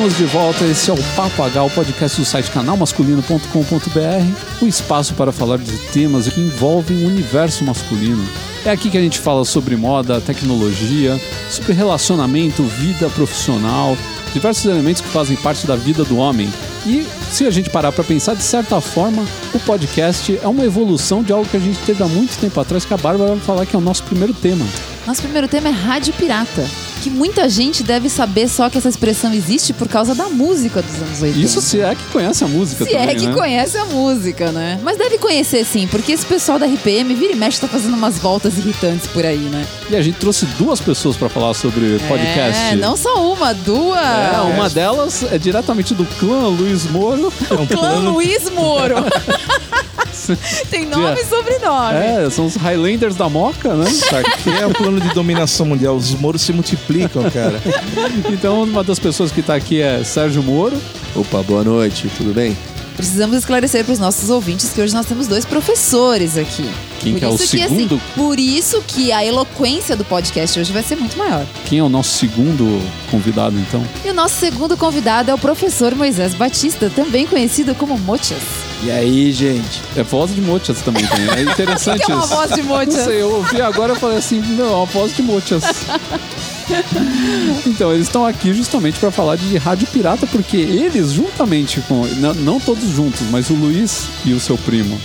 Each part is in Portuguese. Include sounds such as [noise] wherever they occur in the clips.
Estamos de volta, esse é o Papo H, o podcast do site canalmasculino.com.br, o espaço para falar de temas que envolvem o universo masculino. É aqui que a gente fala sobre moda, tecnologia, sobre relacionamento, vida profissional, diversos elementos que fazem parte da vida do homem. E se a gente parar para pensar, de certa forma, o podcast é uma evolução de algo que a gente teve há muito tempo atrás, que a Bárbara vai falar que é o nosso primeiro tema. Nosso primeiro tema é Rádio Pirata. Que muita gente deve saber só que essa expressão existe por causa da música dos anos 80. Isso se é que conhece a música Se também, é que né? conhece a música, né? Mas deve conhecer sim, porque esse pessoal da RPM vira e mexe tá fazendo umas voltas irritantes por aí, né? E a gente trouxe duas pessoas para falar sobre podcast. É, não só uma, duas. É, uma delas é diretamente do clã Luiz Moro. É um Clã plano. Luiz Moro. [laughs] Tem nome e sobrenome. É, são os Highlanders da Moca, né? [laughs] Isso aqui é o plano de dominação mundial. Os moros se multiplicam, cara. [laughs] Então, uma das pessoas que tá aqui é Sérgio Moro. Opa, boa noite, tudo bem? Precisamos esclarecer para os nossos ouvintes que hoje nós temos dois professores aqui. Quem Por que é o isso segundo? assim, por isso que a eloquência do podcast hoje vai ser muito maior. Quem é o nosso segundo convidado, então? E o nosso segundo convidado é o professor Moisés Batista, também conhecido como Mochas. E aí, gente? É voz de Mochas também tem. É interessante que é uma isso. voz de Não Mochas? sei, eu ouvi agora e falei assim, não, é uma voz de Mochas. [laughs] Então, eles estão aqui justamente para falar de rádio pirata, porque eles, juntamente com. Não, não todos juntos, mas o Luiz e o seu primo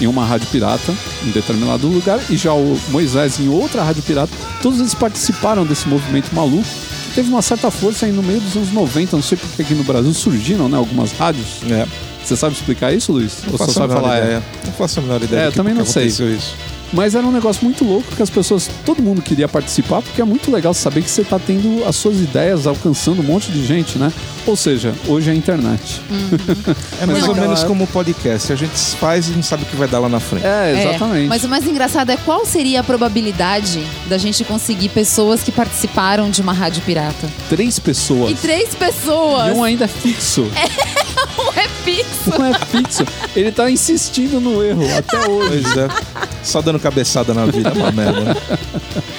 em uma rádio pirata em determinado lugar, e já o Moisés em outra rádio pirata, todos eles participaram desse movimento maluco. que Teve uma certa força aí no meio dos anos 90, não sei porque aqui no Brasil surgiram né, algumas rádios. É. Você sabe explicar isso, Luiz? Não Ou só faço a sabe falar? é? ideia. Não faço a menor ideia. É, do que- também que não sei. isso. Mas era um negócio muito louco que as pessoas, todo mundo queria participar, porque é muito legal saber que você está tendo as suas ideias alcançando um monte de gente, né? Ou seja, hoje é a internet. [laughs] É mais Não. ou menos como o podcast. A gente faz e não sabe o que vai dar lá na frente. É, É, exatamente. mas o mais engraçado é qual seria a probabilidade da gente conseguir pessoas que participaram de uma rádio pirata? Três pessoas. E três pessoas! E um ainda é fixo. [laughs] Um é fixo. Um é fixo. Ele tá insistindo no erro até hoje. Pois é. Só dando cabeçada na vida, [laughs] uma merda. né?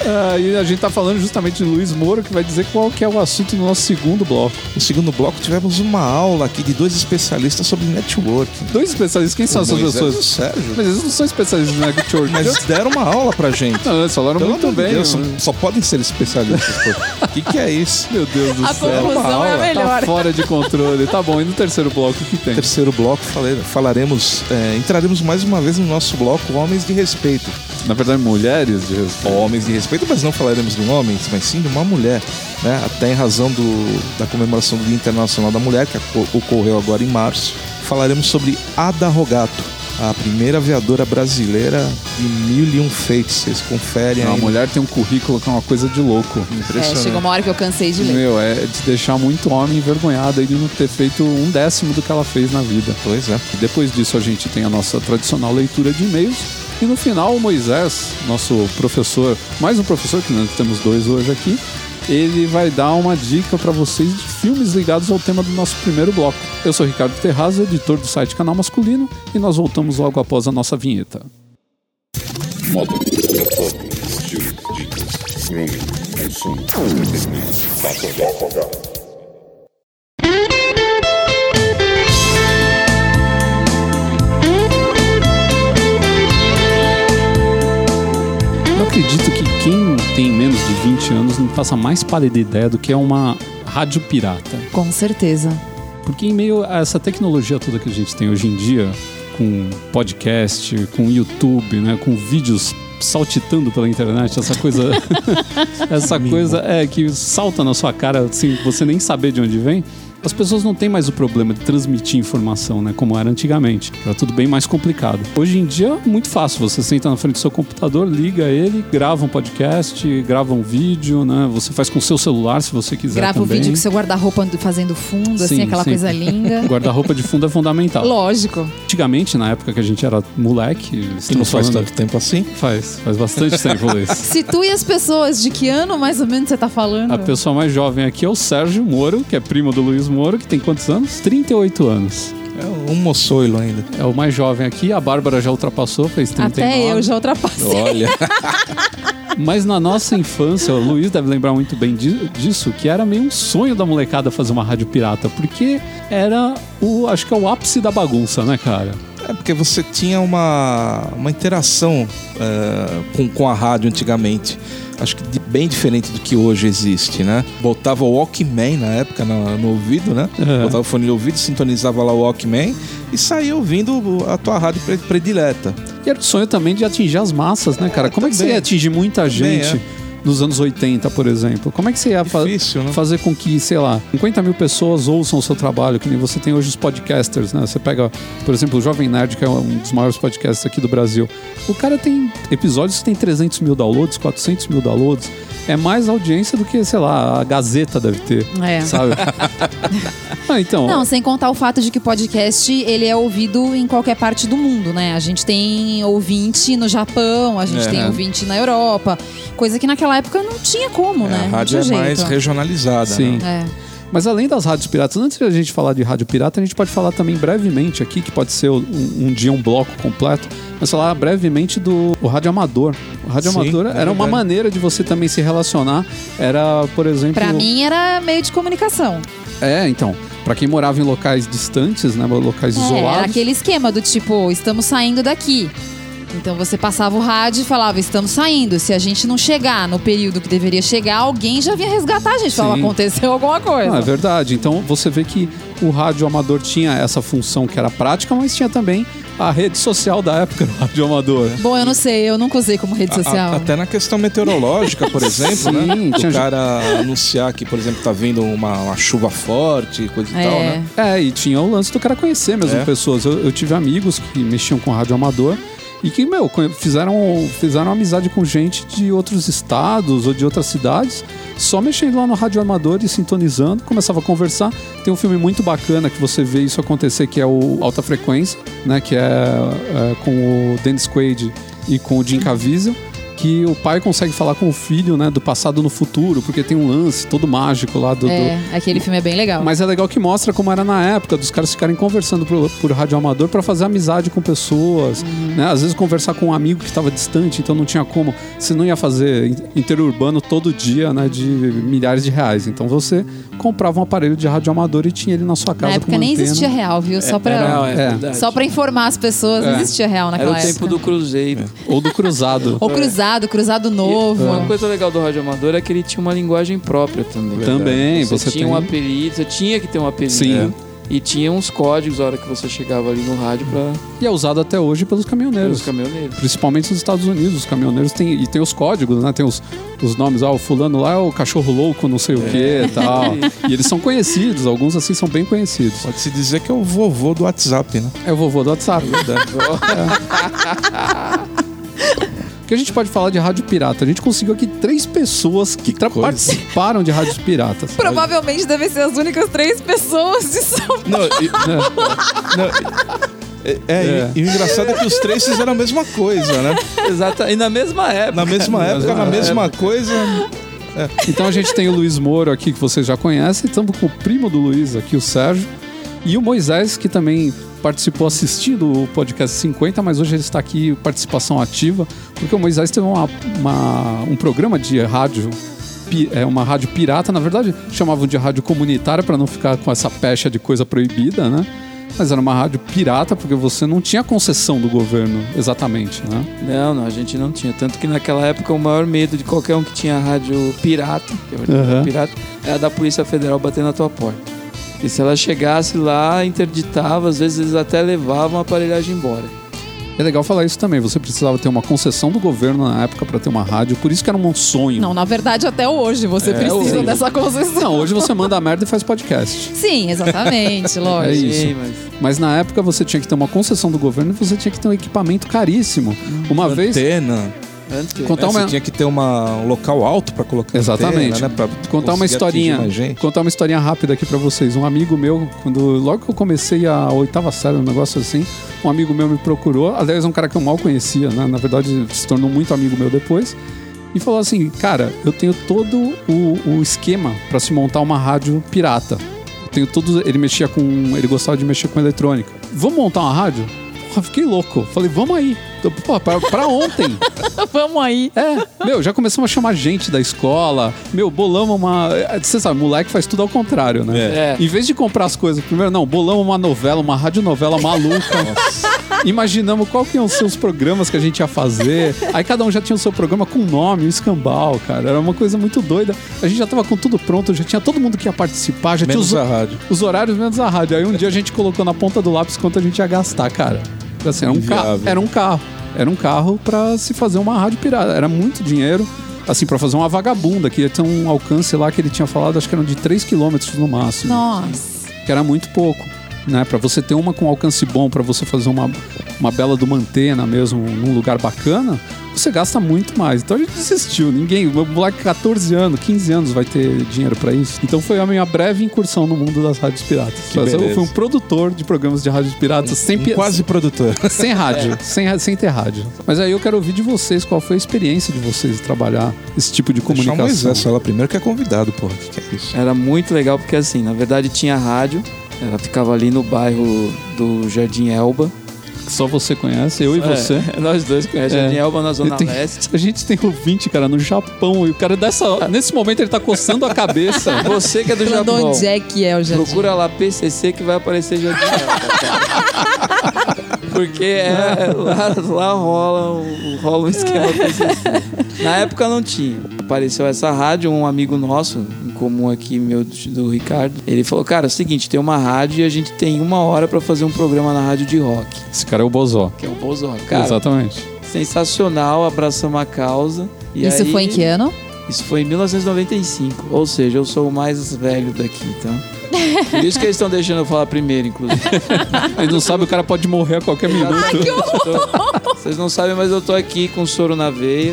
Ah, e a gente tá falando justamente de Luiz Moro, que vai dizer qual que é o assunto do nosso segundo bloco. No segundo bloco, tivemos uma aula aqui de dois especialistas sobre networking. Dois especialistas. Quem são O essas Moisés pessoas? Sérgio. Mas eles não são especialistas na network. Mas deram uma aula pra gente. Não, eles falaram Pelo muito bem. Deus, só, mano. só podem ser especialistas. O que, que é isso? Meu Deus do A céu. conclusão é a aula. melhor. Tá fora de controle. Tá bom, e no terceiro bloco o que tem? terceiro bloco falaremos, é, entraremos mais uma vez no nosso bloco Homens de Respeito. Na verdade, mulheres de respeito. Homens de Respeito, mas não falaremos de homens, mas sim de uma mulher. Né? Até em razão do, da comemoração do Dia Internacional da Mulher, que ocorreu agora em março, falaremos sobre Ada Rogato, a primeira aviadora brasileira de mil e um feitos. Vocês conferem Não, a aí. mulher tem um currículo que é uma coisa de louco. É, Impressionante. chegou uma hora que eu cansei de ler. Meu, é de deixar muito homem envergonhado aí de não ter feito um décimo do que ela fez na vida. Pois é. E depois disso a gente tem a nossa tradicional leitura de e-mails. E no final o Moisés, nosso professor, mais um professor, que nós temos dois hoje aqui, ele vai dar uma dica para vocês de filmes ligados ao tema do nosso primeiro bloco. Eu sou Ricardo Terraz, editor do site Canal Masculino, e nós voltamos logo após a nossa vinheta. Acredito que quem tem menos de 20 anos não faça mais pálida ideia do que é uma rádio pirata. Com certeza. Porque em meio a essa tecnologia toda que a gente tem hoje em dia, com podcast, com YouTube, né, com vídeos saltitando pela internet, essa coisa [laughs] essa coisa é que salta na sua cara assim, você nem saber de onde vem. As pessoas não têm mais o problema de transmitir informação, né, como era antigamente. Era tudo bem mais complicado. Hoje em dia é muito fácil. Você senta na frente do seu computador, liga ele, grava um podcast, grava um vídeo, né? Você faz com o seu celular se você quiser Grava o também. vídeo com seu guarda-roupa fazendo fundo, assim, Sim, aquela sim. coisa linda. [laughs] Guarda-roupa de fundo é fundamental. Lógico. Antigamente, na época que a gente era moleque, Que não faz tanto tempo assim. Faz, faz bastante tempo, [laughs] Luiz. Situe as pessoas de que ano mais ou menos você tá falando? A pessoa mais jovem aqui é o Sérgio Moro, que é primo do Luiz Moro, que tem quantos anos? 38 anos. É um moçoilo ainda. É o mais jovem aqui. A Bárbara já ultrapassou, fez 39. Até eu já ultrapassei. Olha. [laughs] Mas na nossa infância, o Luiz deve lembrar muito bem di- disso, que era meio um sonho da molecada fazer uma rádio pirata, porque era o, acho que é o ápice da bagunça, né, cara? É porque você tinha uma, uma interação é, com, com a rádio antigamente. Acho que bem diferente do que hoje existe, né? Botava o Walkman na época no, no ouvido, né? É. Botava o fone de ouvido, sintonizava lá o Walkman e saía ouvindo a tua rádio pre- predileta. E era o sonho também de atingir as massas, né, cara? Como é que você também. ia atingir muita Também gente é. Nos anos 80, por exemplo? Como é que você ia fa- Difícil, né? fazer com que, sei lá, 50 mil pessoas ouçam o seu trabalho, que nem você tem hoje os podcasters, né? Você pega, por exemplo, o Jovem Nerd, que é um dos maiores podcasts aqui do Brasil. O cara tem episódios que tem 300 mil downloads, 400 mil downloads. É mais audiência do que, sei lá, a Gazeta deve ter, É. sabe? [laughs] ah, então... Não, sem contar o fato de que o podcast ele é ouvido em qualquer parte do mundo, né? A gente tem ouvinte no Japão, a gente É. tem ouvinte na Europa, coisa que naquela época não tinha como, É, né? a rádio é mais jeito. regionalizada. Sim. Né? É. Mas além das rádios piratas, antes de a gente falar de rádio pirata, a gente pode falar também brevemente aqui, que pode ser um, um dia um bloco completo, mas falar brevemente do rádio amador. Rádio Sim, é era uma maneira de você também se relacionar. Era, por exemplo. Pra mim era meio de comunicação. É, então. Pra quem morava em locais distantes, né? Locais É, era isolados. aquele esquema do tipo, estamos saindo daqui. Então você passava o rádio e falava, estamos saindo. Se a gente não chegar no período que deveria chegar, alguém já vinha resgatar a gente. Falava, aconteceu alguma coisa. Não, é verdade. Então você vê que o rádio amador tinha essa função que era prática, mas tinha também a rede social da época do rádio amador. Bom, eu não sei, eu nunca usei como rede A- a- social. até na questão meteorológica, por [laughs] exemplo, Sim, né? tinha O cara anunciar que, por exemplo, tá vindo uma, uma chuva forte, coisa e É. tal, né? É, e tinha o lance do cara conhecer mesmo É. pessoas. Eu, eu tive amigos que mexiam com rádio amador e que, meu, fizeram, fizeram amizade com gente de outros estados ou de outras cidades, só mexendo lá no rádio amador e sintonizando, começava a conversar. Tem um filme muito bacana que você vê isso acontecer, que é o Alta Frequência, né? Que é, é, com o Dennis Quaid e com o Jim Caviezel. Que o pai consegue falar com o filho, né, do passado no futuro, porque tem um lance todo mágico lá do, do- É, aquele filme é bem legal. mas é legal que mostra como era na época, dos caras ficarem conversando por, por rádio amador pra fazer amizade com pessoas. Né? Às vezes conversar com um amigo que estava distante, então não tinha como. Você não ia fazer in- interurbano todo dia, né? De milhares de reais. Então você comprava um aparelho de rádio amador e tinha ele na sua casa. Na época com nem antena. existia real, viu? Só pra, Não, é, É. verdade. só pra informar as pessoas, não É. existia real Era naquela o tempo época. do Cruzeiro. Ou do cruzado. [laughs] Ou cruzado, cruzado E novo. Uma coisa legal do rádio amador é que ele tinha uma linguagem própria também. Também, Você, você tinha tem. um apelido, você tinha que ter um apelido. Sim. né? E tinha uns códigos na hora que você chegava ali no rádio para E é usado até hoje pelos caminhoneiros. os caminhoneiros. Principalmente nos Estados Unidos, os caminhoneiros têm e tem os códigos, né? Tem os, os nomes, ah, o fulano lá é o cachorro louco, não sei o que e [laughs] tal. E eles são conhecidos, alguns assim são bem conhecidos. Pode-se dizer que é o vovô do WhatsApp, né? É o vovô do WhatsApp. O [laughs] que a gente pode falar de rádio pirata? A gente conseguiu aqui três pessoas que, coisa. participaram de rádios piratas. [laughs] Provavelmente devem ser as únicas três pessoas de São Paulo. Não, e, não, é, é, E, e o engraçado é que os três fizeram a mesma coisa, né? Exato. E na mesma época. Na mesma época, na mesma coisa. Então a gente tem o Luiz Moro aqui, que vocês já conhecem. Estamos com o primo do Luiz aqui, o Sérgio. E o Moisés, que também participou assistindo o podcast 50, mas hoje ele está aqui participação ativa, porque o Moisés teve uma, uma- um programa de rádio, é uma rádio pirata, na verdade chamavam de rádio comunitária para não ficar com essa pecha de coisa proibida, né? Mas era uma rádio pirata porque você não tinha concessão do governo exatamente, né? Não, não, a gente não tinha. Tanto que naquela época o maior medo de qualquer um que tinha rádio pirata, que é Aham. pirata, era da Polícia Federal bater na tua porta. E se ela chegasse lá, interditava, às vezes eles até levavam a aparelhagem embora. É legal falar isso também. Você precisava ter uma concessão do governo na época para ter uma rádio, por isso que era um sonho. Não, na verdade, até hoje você precisa hoje. dessa concessão. Não, hoje você manda a merda e faz podcast. Sim, exatamente, [laughs] É lógico. isso. Sim, mas Mas na época você tinha que ter uma concessão do governo e você tinha que ter um equipamento caríssimo. Uma vez. Antena. Antes. Contar É, uma, Você tinha que ter uma, um local alto para colocar Exatamente. antena, né? Pra contar uma historinha. Contar uma historinha rápida aqui pra vocês. Um amigo meu, quando logo que eu comecei a oitava série, um negócio assim, um amigo meu me procurou. Aliás, um cara que eu mal conhecia, né? Na verdade, se tornou muito amigo meu depois. E falou assim: Cara, eu tenho todo o, o esquema pra se montar uma rádio pirata. Eu tenho tudo. Ele mexia com. Ele gostava de mexer com eletrônica. Vamos montar uma rádio? Porra, fiquei louco. Falei, vamos aí. Então, Pô, pra, pra ontem. [laughs] Vamos aí. É, meu, já começamos a chamar gente da escola. Meu, bolamos uma. Você sabe, moleque faz tudo ao contrário, né? É. Em vez de comprar as coisas primeiro, não, bolamos uma novela, uma radionovela maluca. [laughs] Imaginamos qual que iam ser os programas que a gente ia fazer. Aí cada um já tinha o seu programa com nome, o escambau, cara. Era uma coisa muito doida. A gente já tava com tudo pronto, já tinha todo mundo que ia participar, já Menos tinha a os, rádio. os horários menos a rádio. Aí um dia a gente colocou na ponta do lápis quanto a gente ia gastar, cara. Assim, era um carro. Era um carro. Era um carro pra se fazer uma rádio pirata. Era muito dinheiro. Assim, pra fazer uma vagabunda, que ia ter um alcance lá que ele tinha falado, acho que eram de 3 km no máximo Nossa. que era muito pouco. Né, para você ter uma com alcance bom, para você fazer uma, uma bela de uma antena mesmo num lugar bacana, você gasta muito mais. Então a gente desistiu. Ninguém, o moleque de 14 anos, 15 anos vai ter dinheiro para isso. Então foi a minha breve incursão no mundo das rádios piratas. Que Mas eu beleza. fui um produtor de programas de rádios piratas sem, Um quase produtor. [laughs] sem rádio, sem, ra- sem ter rádio. Mas aí eu quero ouvir de vocês qual foi a experiência de vocês de trabalhar esse tipo de o comunicação. Moisés falar primeiro que é convidado, porra. O que, que é isso? Era muito legal porque assim, na verdade tinha rádio. Ela ficava ali no bairro do Jardim Elba. Só você conhece, eu e você. É, [laughs] nós dois conhecemos É. Jardim Elba na Zona Tem- Leste. [laughs] A gente tem ouvinte, cara, no Japão. E o cara dessa. Nesse momento ele tá coçando a cabeça. [laughs] Você que é do Falando Japão. onde é que é o jardim. Procura lá PCC que vai aparecer Jardim Elba. cara. Porque é, lá, lá rola, um, rola um esquema PCC. Na época não tinha. Apareceu essa rádio, um amigo nosso, comum aqui, meu, do, do Ricardo. Ele falou, cara, é o seguinte, tem uma rádio e a gente tem uma hora pra fazer um programa na rádio de rock. Esse cara é o Bozó. Que é o Bozó. Cara, Exatamente. sensacional, abraçamos a causa. E Isso aí- foi em que ano? Isso foi em 1995. Ou seja, eu sou o mais velho daqui, tá? Por isso que eles estão deixando eu falar primeiro, inclusive. [laughs] Ele não sabe, o cara pode morrer a qualquer minuto. Tô- Vocês não sabem, mas eu tô aqui com soro na veia.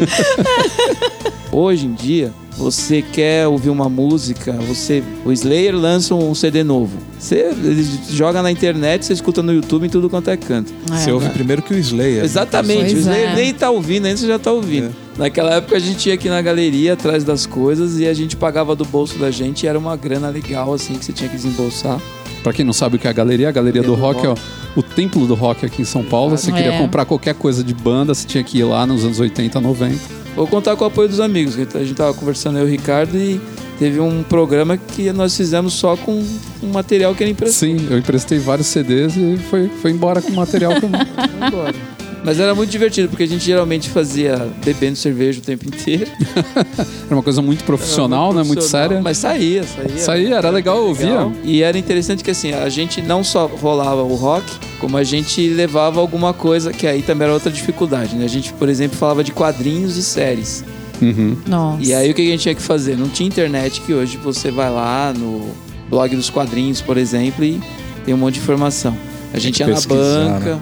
Hoje em dia, você quer ouvir uma música, você, o Slayer lança um CD novo. Você ele joga na internet, você escuta no YouTube em tudo quanto é canto. Você ouve primeiro que o Slayer. Exatamente, Pois o Slayer é. nem tá ouvindo, ainda você já tá ouvindo. Naquela época a gente ia aqui na galeria atrás das coisas e a gente pagava do bolso da gente e era uma grana legal assim que você tinha que desembolsar. Pra quem não sabe o que é a galeria, a galeria do do rock é o, o templo do rock aqui em São Paulo. Você É. queria comprar qualquer coisa de banda, você tinha que ir lá nos anos 80, 90. Vou contar com o apoio dos amigos, que a gente tava conversando eu e o Ricardo e teve um programa que nós fizemos só com um material que ele emprestou. Sim, eu emprestei vários CDs e foi, foi embora com o material também. [laughs] Foi embora. Mas era muito divertido, porque a gente geralmente fazia bebendo cerveja o tempo inteiro. [laughs] Era uma coisa muito profissional, Era né? Muito profissional, séria. Mas saía, saía. Isso aí era legal, eu ouvia. E era interessante que assim, a gente não só rolava o rock, como a gente levava alguma coisa, que aí também era outra dificuldade, né? A gente, por exemplo, falava de quadrinhos e séries. Uhum. Nossa. E aí o que a gente tinha que fazer? Não tinha internet que hoje você vai lá no blog dos quadrinhos, por exemplo, e tem um monte de informação. A gente ia na banca, né?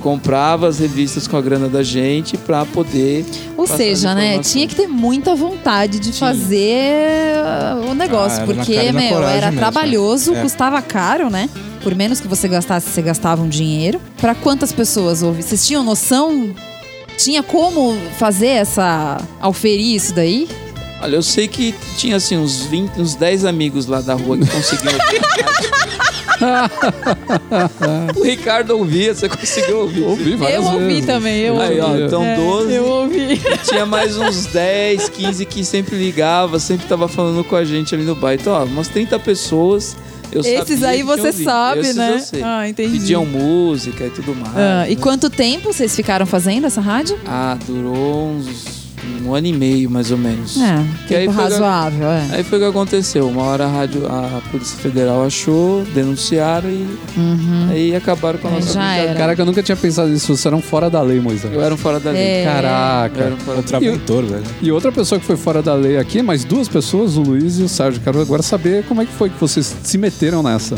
Comprava as revistas com a grana da gente pra poder. Ou seja, né? Tinha que ter muita vontade de Tinha. fazer uh, o negócio. Ah, porque, meu, era mesmo. trabalhoso, É. custava caro, né? Por menos que você gastasse, você gastava um dinheiro. Pra quantas pessoas houve? Vocês tinham noção? Tinha como fazer essa. auferir isso daí? Olha, eu sei que tinha assim uns 20, uns 10 amigos lá da rua que conseguiam. [laughs] [laughs] o Ricardo ouvia, você conseguiu ouvir. Ouvi várias eu ouvi vezes. também, eu Aí, ouvi. ó, então É, 12. Eu ouvi. Tinha mais uns [laughs] 10, 15 que sempre ligava, sempre tava falando com a gente ali no bairro. Então, ó, umas 30 pessoas. Eu Esses aí você sabe, Esses né? Ah, entendi. Pediam música e tudo mais. Ah, e né? quanto tempo vocês ficaram fazendo essa rádio? Ah, durou uns um ano e meio, mais ou menos. É, Que aí razoável, é. Aí foi o que aconteceu. Uma hora a, rádio, a Polícia Federal achou, denunciaram e Uhum. aí acabaram com a nossa já era. Caraca, eu nunca tinha pensado nisso. Vocês eram fora da lei, Moisés. Eu era um fora da lei. É. Eu Caraca. era um fora. Contraventor, velho. E outra pessoa que foi fora da lei aqui, mais duas pessoas, o Luiz e o Sérgio. Quero agora saber como é que foi que vocês se meteram nessa.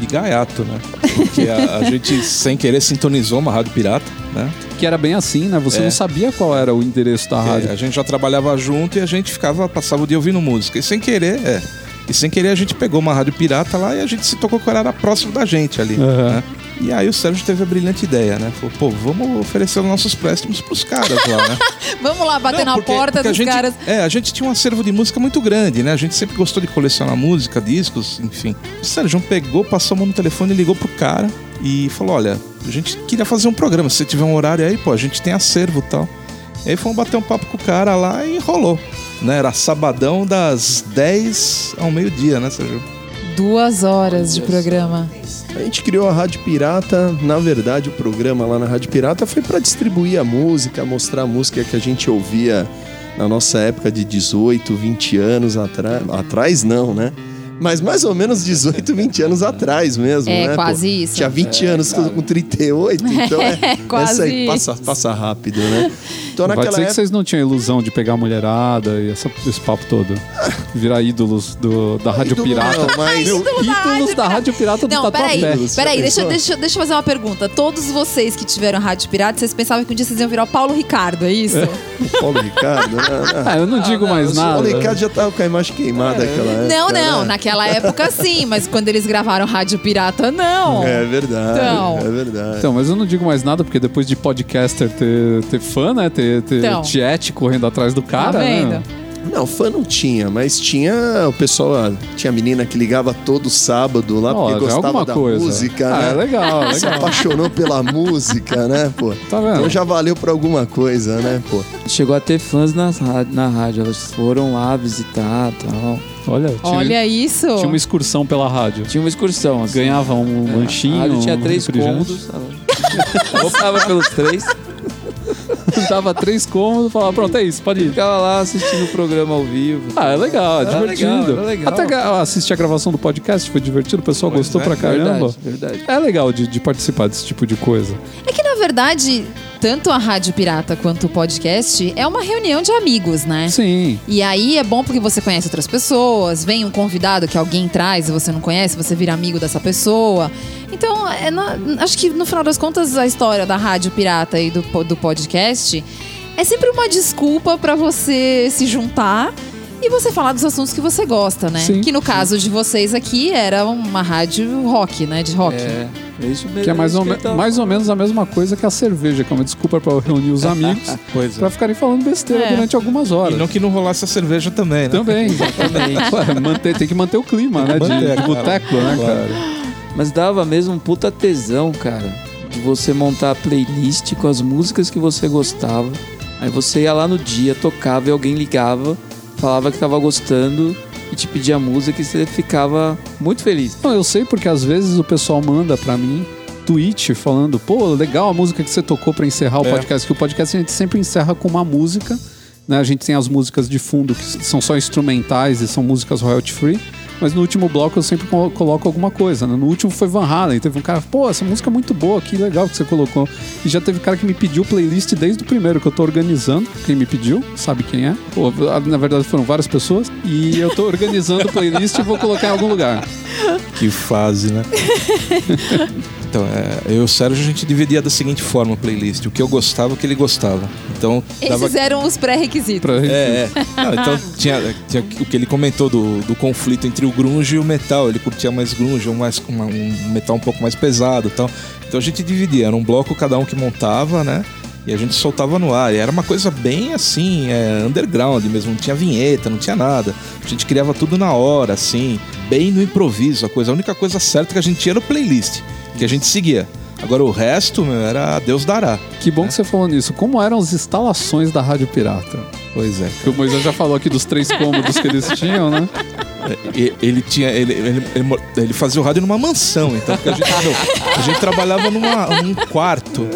De gaiato, né? Porque a, a gente, sem querer, sintonizou uma rádio pirata, né? Que era bem assim, né? Você É. não sabia qual era o endereço da Porque rádio. a gente já trabalhava junto e a gente ficava, passava o dia ouvindo música. E sem querer, é. E sem querer a gente pegou uma rádio pirata lá e a gente se tocou que era próximo da gente ali. Aham. né? E aí o Sérgio teve a brilhante ideia, né? Falou, pô, vamos oferecer os nossos préstimos pros caras lá, né? [laughs] Vamos lá bater Não, na porque- porta porque dos gente- caras. É, a gente tinha um acervo de música muito grande, né? A gente sempre gostou de colecionar música, discos, enfim. O Sérgio pegou, passou a mão no telefone, ligou pro cara e falou: Olha, a gente queria fazer um programa. Se você tiver um horário aí, pô, a gente tem acervo e tal. E aí fomos bater um papo com o cara lá e rolou. Né? Era sabadão das 10 ao meio-dia, né, Sérgio? Duas horas de programa. A gente criou a Rádio Pirata. Na verdade, o programa lá na Rádio Pirata foi para distribuir a música, mostrar a música que a gente ouvia na nossa época de 18, 20 anos atrás. Atrás não, né? Mas mais ou menos 18, 20 anos atrás mesmo, É, né? quase isso. Tinha 20 anos, tô com 38, então é, É, [laughs] quase essa aí passa, passa rápido, né? Então Vai naquela dizer que época... vocês não tinham ilusão de pegar a mulherada e essa- esse papo todo. Virar ídolos do- da Rádio Ídolo Pirata. não, mas- Meu, ídolos da Rádio Pirata do Não, Tatuapé. peraí, peraí, deixa, deixa, deixa eu fazer uma pergunta. Todos vocês que tiveram rádio pirata, vocês pensavam que um dia vocês iam virar o Paulo Ricardo, é isso? Paulo Ricardo, né? Ah, eu não digo mais O nada. Paulo Ricardo já tava com a imagem queimada naquela época. Não, não, né? naquela época sim, mas quando eles gravaram Rádio Pirata, não. É verdade, Então. é verdade. Então, mas eu não digo mais nada, porque depois de podcaster ter, ter fã, né? Ter, ter Então. chat correndo atrás do cara, tá vendo? né? Não, fã não tinha, mas tinha o pessoal, ah, tinha menina que ligava todo sábado lá Ó, porque é gostava da coisa. música, Ah, né? é legal, [laughs] Se legal. apaixonou pela música, né, pô? Tá vendo? Então já valeu pra alguma coisa, né, pô? Chegou a ter fãs nas na rádio. Elas foram lá visitar e tal. Olha, tinha, Olha isso. tinha uma excursão pela rádio. Tinha uma excursão. Assim. Ganhava um É, lanchinho. A rádio tinha um três cômodos. ela- Optava [laughs] pelos três. [laughs] Dava três cômodos e falava, pronto, é isso, pode ir. Ficava lá assistindo o programa ao vivo. Ah, é legal, é Era divertido. legal, era legal. Até gra- assistir a gravação do podcast foi divertido, o pessoal Pois gostou é, pra caramba. Verdade, verdade. É legal de, de participar desse tipo de coisa. É que, na verdade, tanto a Rádio Pirata quanto o podcast é uma reunião de amigos, né? Sim. E aí é bom porque você conhece outras pessoas, vem um convidado que alguém traz e você não conhece, você vira amigo dessa pessoa. Então, é na- acho que no final das contas, a história da Rádio Pirata e do, do podcast é sempre uma desculpa pra você se juntar e você falar dos assuntos que você gosta, né? Sim, que no caso de vocês aqui era uma rádio rock, né? De rock. É, é isso mesmo. Que é mais, isso ou, me- tava mais ou menos a mesma coisa que a cerveja, que é uma desculpa pra reunir os amigos [laughs] Pois pra ficarem falando besteira É. durante algumas E horas. não que não rolasse a cerveja também, né? Também, [laughs] exatamente. Ué, manter, tem que manter o clima, né? De, Manter, de boteco, né, Claro. cara? Mas dava mesmo um puta tesão, cara, de você montar a playlist com as músicas que você gostava. Aí você ia lá no dia, tocava e alguém ligava, falava que tava gostando e te pedia música e você ficava muito feliz. Não, eu sei porque às vezes o pessoal manda pra mim tweet falando, pô, legal a música que você tocou pra encerrar o É. podcast, que o podcast a gente sempre encerra com uma música, né? A gente tem as músicas de fundo que são só instrumentais e são músicas royalty free. Mas no último bloco eu sempre co- coloco alguma coisa, né? No último foi Van Halen, teve um cara, pô, essa música é muito boa, que legal que você colocou. E já teve cara que me pediu playlist desde o primeiro que eu tô organizando. Quem me pediu, sabe quem é. Pô, na verdade foram várias pessoas. E eu tô organizando playlist e vou colocar em algum lugar. Que fase, né? [laughs] então, é, eu e o Sérgio, a gente dividia da seguinte forma a playlist. O que eu gostava, o que ele gostava. Então, dava... Esses eram os pré-requisitos. Pra... É, é. Não, então tinha, tinha o que ele comentou do, do conflito entre o grunge e o metal. Ele curtia mais grunge, um, mais, uma- um metal um pouco mais pesado e tal. Então a gente dividia, era um bloco cada um que montava, né? E a gente soltava no ar. E era uma coisa bem assim, é, underground mesmo. Não tinha vinheta, não tinha nada. A gente criava tudo na hora, assim, bem no improviso. A, coisa, a única coisa certa que a gente tinha era o playlist, que a gente seguia. Agora o resto, meu, era Deus dará. Que bom que você falou nisso. Como eram as instalações da Rádio Pirata? Pois é. Que o Moisés já falou aqui dos três cômodos que eles tinham, né? E- Ele tinha. Ele, ele, ele fazia o rádio numa mansão, então a gente, a gente trabalhava numa, num quarto,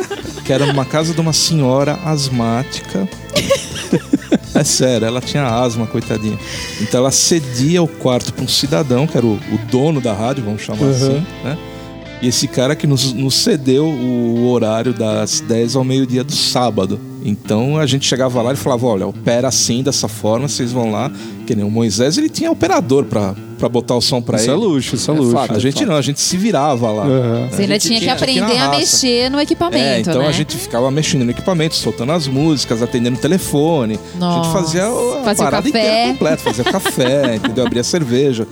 que era numa casa de uma senhora asmática. [laughs] É sério, ela tinha asma, coitadinha. Então ela cedia o quarto para um cidadão, que era o, o dono da rádio, vamos chamar Uhum. assim, né? E esse cara que nos, nos cedeu o horário das 10 ao meio-dia do sábado. Então a gente chegava lá e falava: olha, opera assim, dessa forma, vocês vão lá. Que nem o Moisés, ele tinha operador pra, pra botar o som pra Isso ele. é luxo, isso é É luxo. fato. A gente não, a gente se virava lá. Uhum. Você ainda A gente tinha que aprender a mexer no equipamento, É, então né? a gente ficava mexendo no equipamento, soltando as músicas, atendendo o telefone. A Nossa. gente fazia a Fazia o parada café. inteira completa, fazia [laughs] café, entendeu? Abria cerveja.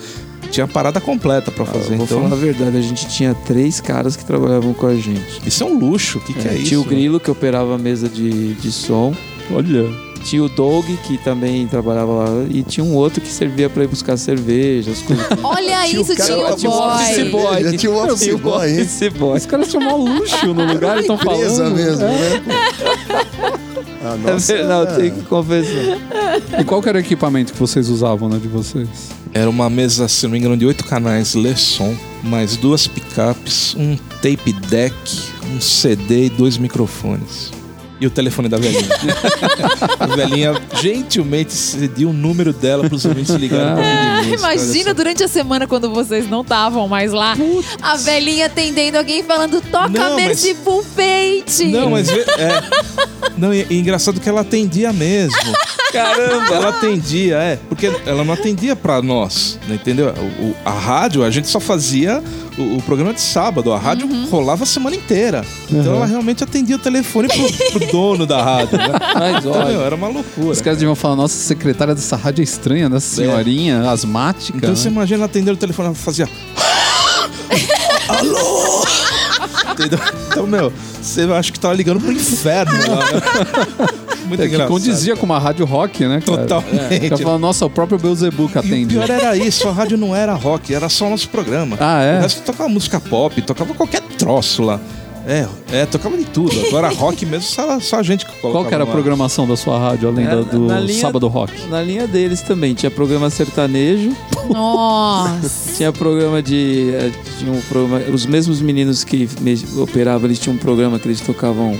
Tinha a parada completa pra fazer. Eu vou Então, falar a verdade, a gente tinha três caras que trabalhavam com a gente. isso é um luxo. O que, que é, isso? Tinha o Grilo que operava a mesa de, de som. Olha. Tinha o Doug, que também trabalhava lá, e tinha um outro que servia pra ir buscar cerveja, as coisas. [laughs] Olha Tinha isso, tinha o tinha o boy. office boy. Já tinha o office Tinha boy, hein? office boy. Os caras tinham maior luxo no lugar, estão falando. mesmo, [laughs] né? [laughs] A nossa, É Não, tem que confessar. E qual que era o equipamento que vocês usavam, né, de vocês? Era uma mesa, se não me engano, de oito canais Lesson, mais duas picapes, um tape deck, um CD e dois microfones. E o telefone da velhinha. [laughs] a velhinha gentilmente cediu o número dela para os ouvintes ligarem pra Ah, pedir música, olha imagina durante a semana quando vocês não estavam mais lá, a velhinha atendendo alguém falando toca Não, mas- Merciful Fate. Não, mas é. Não, e, e engraçado que ela atendia mesmo. [laughs] Caramba! Ela atendia, é. Porque ela não atendia pra nós, né, entendeu? O- a rádio, a gente só fazia o, o programa de sábado. A rádio Uhum. rolava a semana inteira. Então ela realmente atendia o telefone pro, pro [laughs] dono da rádio, né? Mas Então, meu, olha, era uma loucura. Os caras deviam falar, nossa, secretária dessa rádio é estranha, né? Senhorinha, asmática. Então né? você imagina ela atendendo o telefone, ela fazia. [laughs] Alô! Entendeu? Então, meu, você acha que tava ligando pro inferno lá, né? Muito É, que condizia com uma rádio rock, né, cara? Totalmente. O cara falava, nossa, o próprio Beelzebub que E o atende. pior era isso, a rádio não era rock, era só o nosso programa. Ah, é? O resto tocava música pop, tocava qualquer troço lá. É, é, tocava de tudo. Agora rock mesmo, só, só a gente que colocava Qual que era a programação da sua rádio, além É, da- do na linha- Sábado Rock? na linha deles também. Tinha programa sertanejo, Nossa. tinha programa de. eh, Tinha um programa, os mesmos meninos que me- operavam, eles tinham um programa que eles tocavam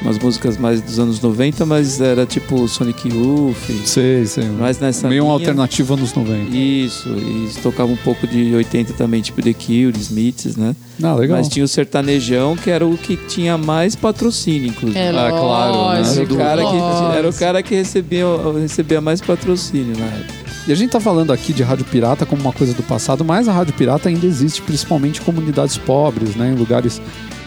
umas músicas mais dos anos 90, mas era tipo Sonic Youth, Sei, sei. mais nessa Meio uma linha. alternativa nos 90. Isso, e eles tocavam um pouco de 80 também, tipo The Cure, Smiths, né? Ah, legal. Mas tinha o sertanejão, que era o que tinha mais patrocínio, inclusive. É Ah, claro, né? Era o, cara que, era o cara que recebia, recebia mais patrocínio na época. E a gente tá falando aqui de rádio pirata como uma coisa do passado, mas a rádio pirata ainda existe, principalmente em comunidades pobres, né? Em lugares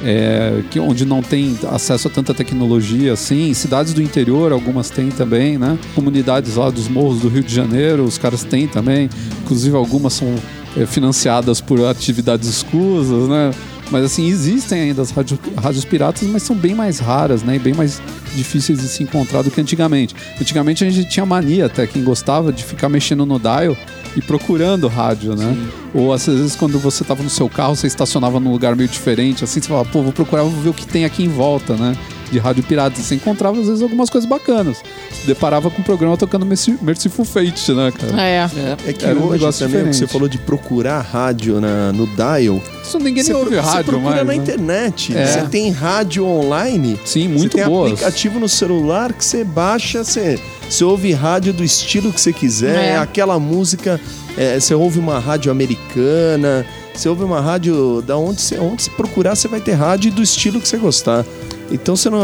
é, que, onde não tem acesso a tanta tecnologia, assim. Cidades do interior, algumas têm também, né? Comunidades lá dos morros do Rio de Janeiro, os caras têm também. Inclusive, algumas são é, financiadas por atividades escusas, né? Mas assim, existem ainda as rádio- rádios piratas, mas são bem mais raras, né? E bem mais difíceis de se encontrar do que antigamente. Antigamente a gente tinha mania, até quem gostava, de ficar mexendo no dial e procurando rádio, né? Ou às vezes quando você estava no seu carro, você estacionava num lugar meio diferente, assim, você falava, pô, vou procurar, vou ver o que tem aqui em volta, né? De rádio pirata. Você encontrava às vezes algumas coisas bacanas. Se deparava com um programa tocando Merci- Merciful Fate, né, cara? É. É que Era um hoje negócio também, diferente. você falou de procurar rádio na, no dial. Isso ninguém você nem ouve pro- você rádio procura mais. na né? internet. É. Você tem rádio online. Sim, Você muito tem boas. aplicativo no celular que você baixa, você, você ouve rádio do estilo que você quiser, É. aquela música, é, você ouve uma rádio americana, você ouve uma rádio da onde você, onde você procurar, você vai ter rádio do estilo que você gostar. Então você não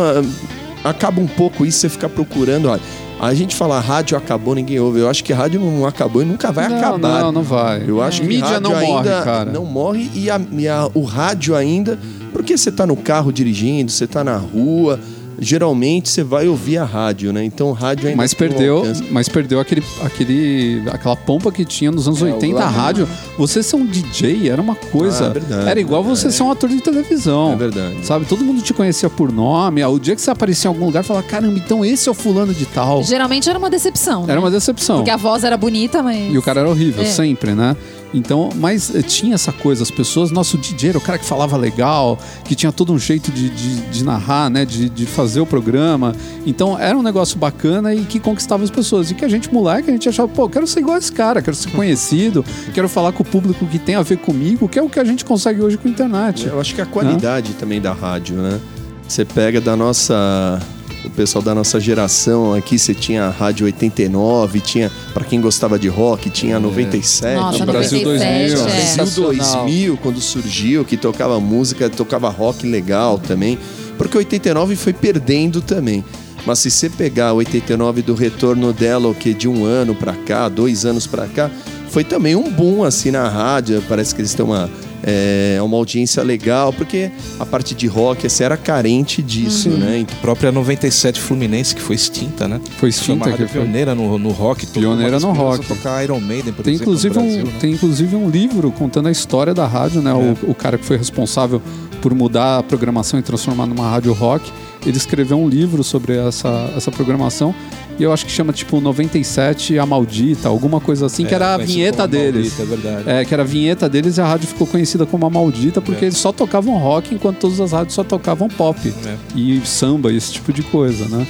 acaba um pouco isso, você ficar procurando, olha, a gente fala rádio acabou, ninguém ouve. Eu acho que rádio não acabou e nunca vai não, acabar. Não, não vai. Eu acho que Mídia não morre, ainda cara. não morre e, a- e a- o rádio ainda, porque você tá no carro dirigindo, você tá na rua, geralmente você vai ouvir a rádio, né? Então o rádio ainda Mas perdeu, alcance. mas perdeu aquele, aquele, aquela pompa que tinha nos anos É, o 80 a rádio. Você ser um DJ era uma coisa. Ah, é verdade, era igual você ser um ator de televisão. É verdade. Sabe? Todo mundo te conhecia por nome. O dia que você aparecia em algum lugar, falava: caramba, então esse é o fulano de tal. Geralmente era uma decepção. né? Era uma decepção. Porque a voz era bonita, mas. E o cara era horrível, É. sempre, né? Então, mas eh, tinha essa coisa, as pessoas, nosso DJ era o cara que falava legal, que tinha todo um jeito de, de, de narrar, né? De, de fazer o programa. Então era um negócio bacana e que conquistava as pessoas. E que a gente, moleque, a gente achava, pô, quero ser igual a esse cara, quero ser conhecido, quero falar com o público que tem a ver comigo, que é o que a gente consegue hoje com a internet. Eu acho que a qualidade também da rádio, né? Você pega da nossa. O pessoal da nossa geração aqui, você tinha a Rádio 89, tinha, pra quem gostava de rock, tinha a 97. Nossa, Brasil 97, 2000, é. Brasil Sensacional. 2000, quando surgiu, que tocava música, tocava rock legal também. Porque 89 foi perdendo também. Mas se você pegar 89 do retorno dela, o que de um ano pra cá, dois anos pra cá, foi também um boom assim na rádio. Parece que eles têm uma, é, uma audiência legal, porque a parte de rock assim, era carente disso, né? Então, A própria 97 Fluminense, que foi extinta, né? Foi Foi uma extinta foi. pioneira no, no rock. Pioneira uma no rock. tocar Iron Maiden, por Tem exemplo, inclusive, no um, Brasil, né? tem inclusive um livro contando a história da rádio, né? É. O, o cara que foi responsável por mudar a programação e transformar numa rádio rock. Ele escreveu um livro sobre essa, essa programação e eu acho que chama tipo 97 A Maldita, alguma coisa assim, que era a É, vinheta como deles. Maldita, é verdade. É, que era a vinheta deles e a rádio ficou conhecida como a Maldita porque É. eles só tocavam rock enquanto todas as rádios só tocavam pop É. e samba, esse tipo de coisa, né?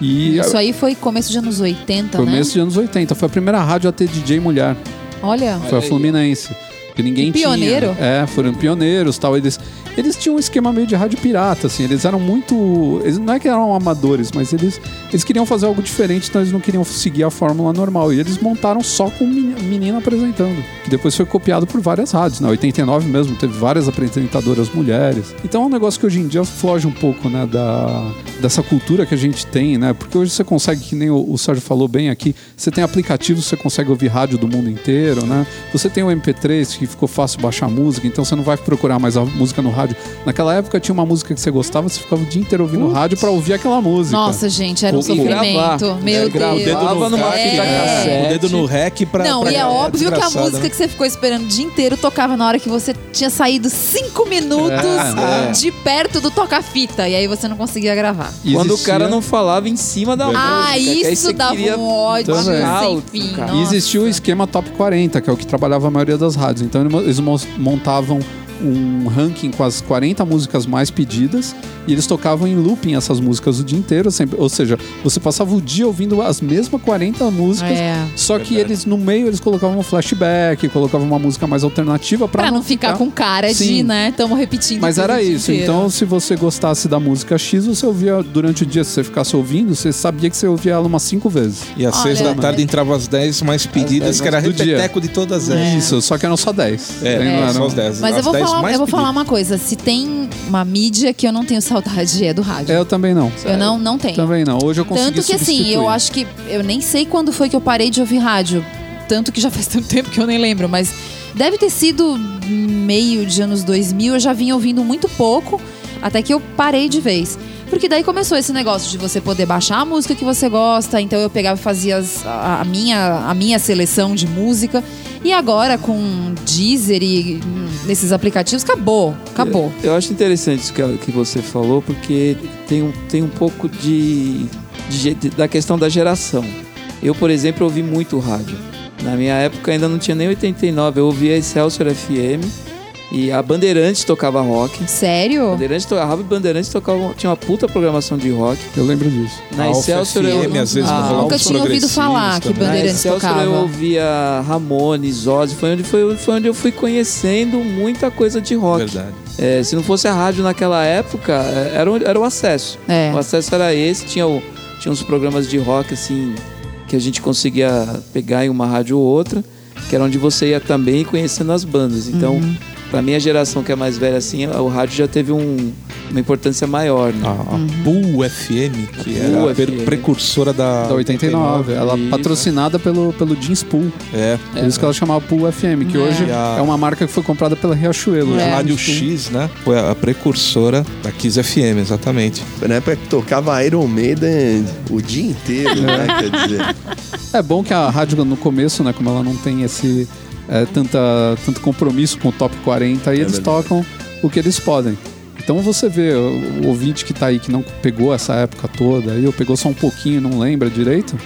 E Isso aí foi começo de anos 80, começo né? de anos 80, foi a primeira rádio a ter DJ mulher. Olha. Foi a Fluminense. Que ninguém Que pioneiro. tinha. É, foram pioneiros tal. Eles, eles tinham um esquema meio de rádio pirata, assim. Eles eram muito. Eles, não é que eram amadores, mas eles, eles queriam fazer algo diferente, então eles não queriam seguir a fórmula normal. E eles montaram só com meni- menino apresentando. Que depois foi copiado por várias rádios. Na 89 mesmo, teve várias apresentadoras mulheres. Então é um negócio que hoje em dia foge um pouco, né, da, dessa cultura que a gente tem, né? Porque hoje você consegue, que nem o, o Sérgio falou bem aqui, você tem aplicativos, você consegue ouvir rádio do mundo inteiro, né? Você tem o MP3 que ficou fácil baixar música, então você não vai procurar mais a música no rádio. Naquela época tinha uma música que você gostava, você ficava o dia inteiro ouvindo rádio pra ouvir aquela música. Nossa, gente, era um gravar. sofrimento. Meu É, Deus. gravava numa É. fita cassete. O dedo no rec pra. Não, pra e é óbvio que a música né? que você ficou esperando o dia inteiro tocava na hora que você tinha saído cinco minutos É, é. de perto do toca-fita. E aí você não conseguia gravar. E Quando o cara não falava em cima da Ah, música. aí isso dava queria um ódio Também. sem fim. Cara. E existia o esquema Top 40, que é o que trabalhava a maioria das rádios. Então eles mo- montavam um ranking com as 40 músicas mais pedidas e eles tocavam em looping essas músicas o dia inteiro, sempre. Ou seja, você passava o dia ouvindo as mesmas 40 músicas, É. só que Verdade. eles no meio eles colocavam um flashback, colocavam uma música mais alternativa pra, Pra não ficar com cara de, Sim. né? Estamos repetindo. Mas era isso. inteiro. Então, se você gostasse da música X, você ouvia durante o dia, se você ficasse ouvindo, você sabia que você ouvia ela umas cinco vezes. E às Olha, seis da tarde entrava as 10 mais pedidas, dez que era do dia. repeteco de todas elas. Isso, só que eram só 10. É, Não eram- só os 10. Mas eu as vou, 10 falar, mais eu vou falar uma coisa. Se tem uma mídia que eu não tenho saudade, é do rádio. É, eu também não. Eu não, não tenho. Também não. Hoje eu consegui Tanto que assim, substituir. eu acho que. Eu nem sei quando foi que eu parei de ouvir rádio. Tanto que já [laughs] faz tanto tempo que eu nem lembro, mas deve ter sido meio de anos 2000. Eu já vinha ouvindo muito pouco, até que eu parei de vez. Porque daí começou esse negócio de você poder baixar a música que você gosta. Então eu pegava e fazia as- a, a minha, a minha seleção de música. E agora com Deezer e hum, nesses aplicativos, acabou. Acabou. Eu acho interessante isso que, que você falou, porque tem um, tem um pouco de, de je- da questão da geração. Eu, por exemplo, ouvi muito rádio. Na minha época ainda não tinha nem 89, eu ouvia Excelsior FM e a Bandeirantes tocava rock. Sério? Bandeirantes, to- a Rádio Bandeirantes tocava, tinha uma puta programação de rock. Eu lembro disso. Na Excelsior FM, eu, às vezes, Ah, Nunca tinha ouvido falar que na Bandeirantes Excelsior tocava. eu ouvia Ramones, Ozzy, foi onde, foi, foi onde eu fui conhecendo muita coisa de rock. Verdade. É, se não fosse a rádio naquela época, é, era, o- era o acesso. É. O acesso era esse, tinha, o- tinha uns programas de rock assim que a gente conseguia pegar em uma rádio ou outra, que era onde você ia também conhecendo as bandas. Então, Uhum. Pra minha geração que é mais velha assim, o rádio já teve um- uma importância maior, né? A, a Bull FM, que era Bull a per- FM. precursora da, Da 89. Ela Isso. patrocinada pelo, pelo Jeans Pool. É. Por isso que ela chamava Pool FM, que É. hoje a- é uma marca que foi comprada pela Riachuelo. E a É. Rádio X, né? Foi a precursora da Kiss FM, exatamente. Foi na época que tocava Iron Maiden o dia inteiro, né? Quer dizer. É bom que a rádio no começo, né, como ela não tem esse é, tanta, tanto compromisso com o top 40, aí eles verdade. tocam o que eles podem. Então você vê, o, o ouvinte que tá aí que não pegou essa época toda, aí ou pegou só um pouquinho e não lembra direito,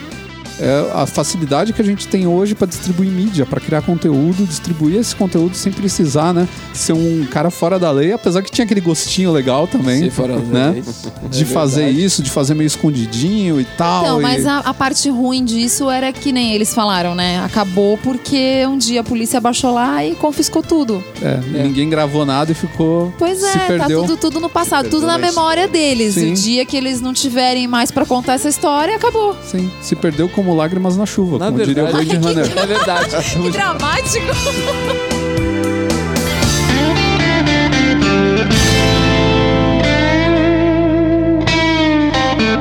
é a facilidade que a gente tem hoje para distribuir mídia, para criar conteúdo, distribuir esse conteúdo sem precisar, né, ser um cara fora da lei, apesar que tinha aquele gostinho legal também, Se for às né, vezes. de É fazer verdade. isso, de fazer meio escondidinho e tal. Então, e- mas a, a parte ruim disso era que nem eles falaram, né? Acabou porque um dia a polícia baixou lá e confiscou tudo. É, É. ninguém gravou nada e ficou. Pois se é, tá perdeu. tudo, tudo no passado, tudo na memória deles. Sim. O dia que eles não tiverem mais pra contar essa história, acabou. Sim, se perdeu como lágrimas na chuva, Na como diria o verdade, Blade [laughs] Runner. é verdade. [laughs] Que dramático!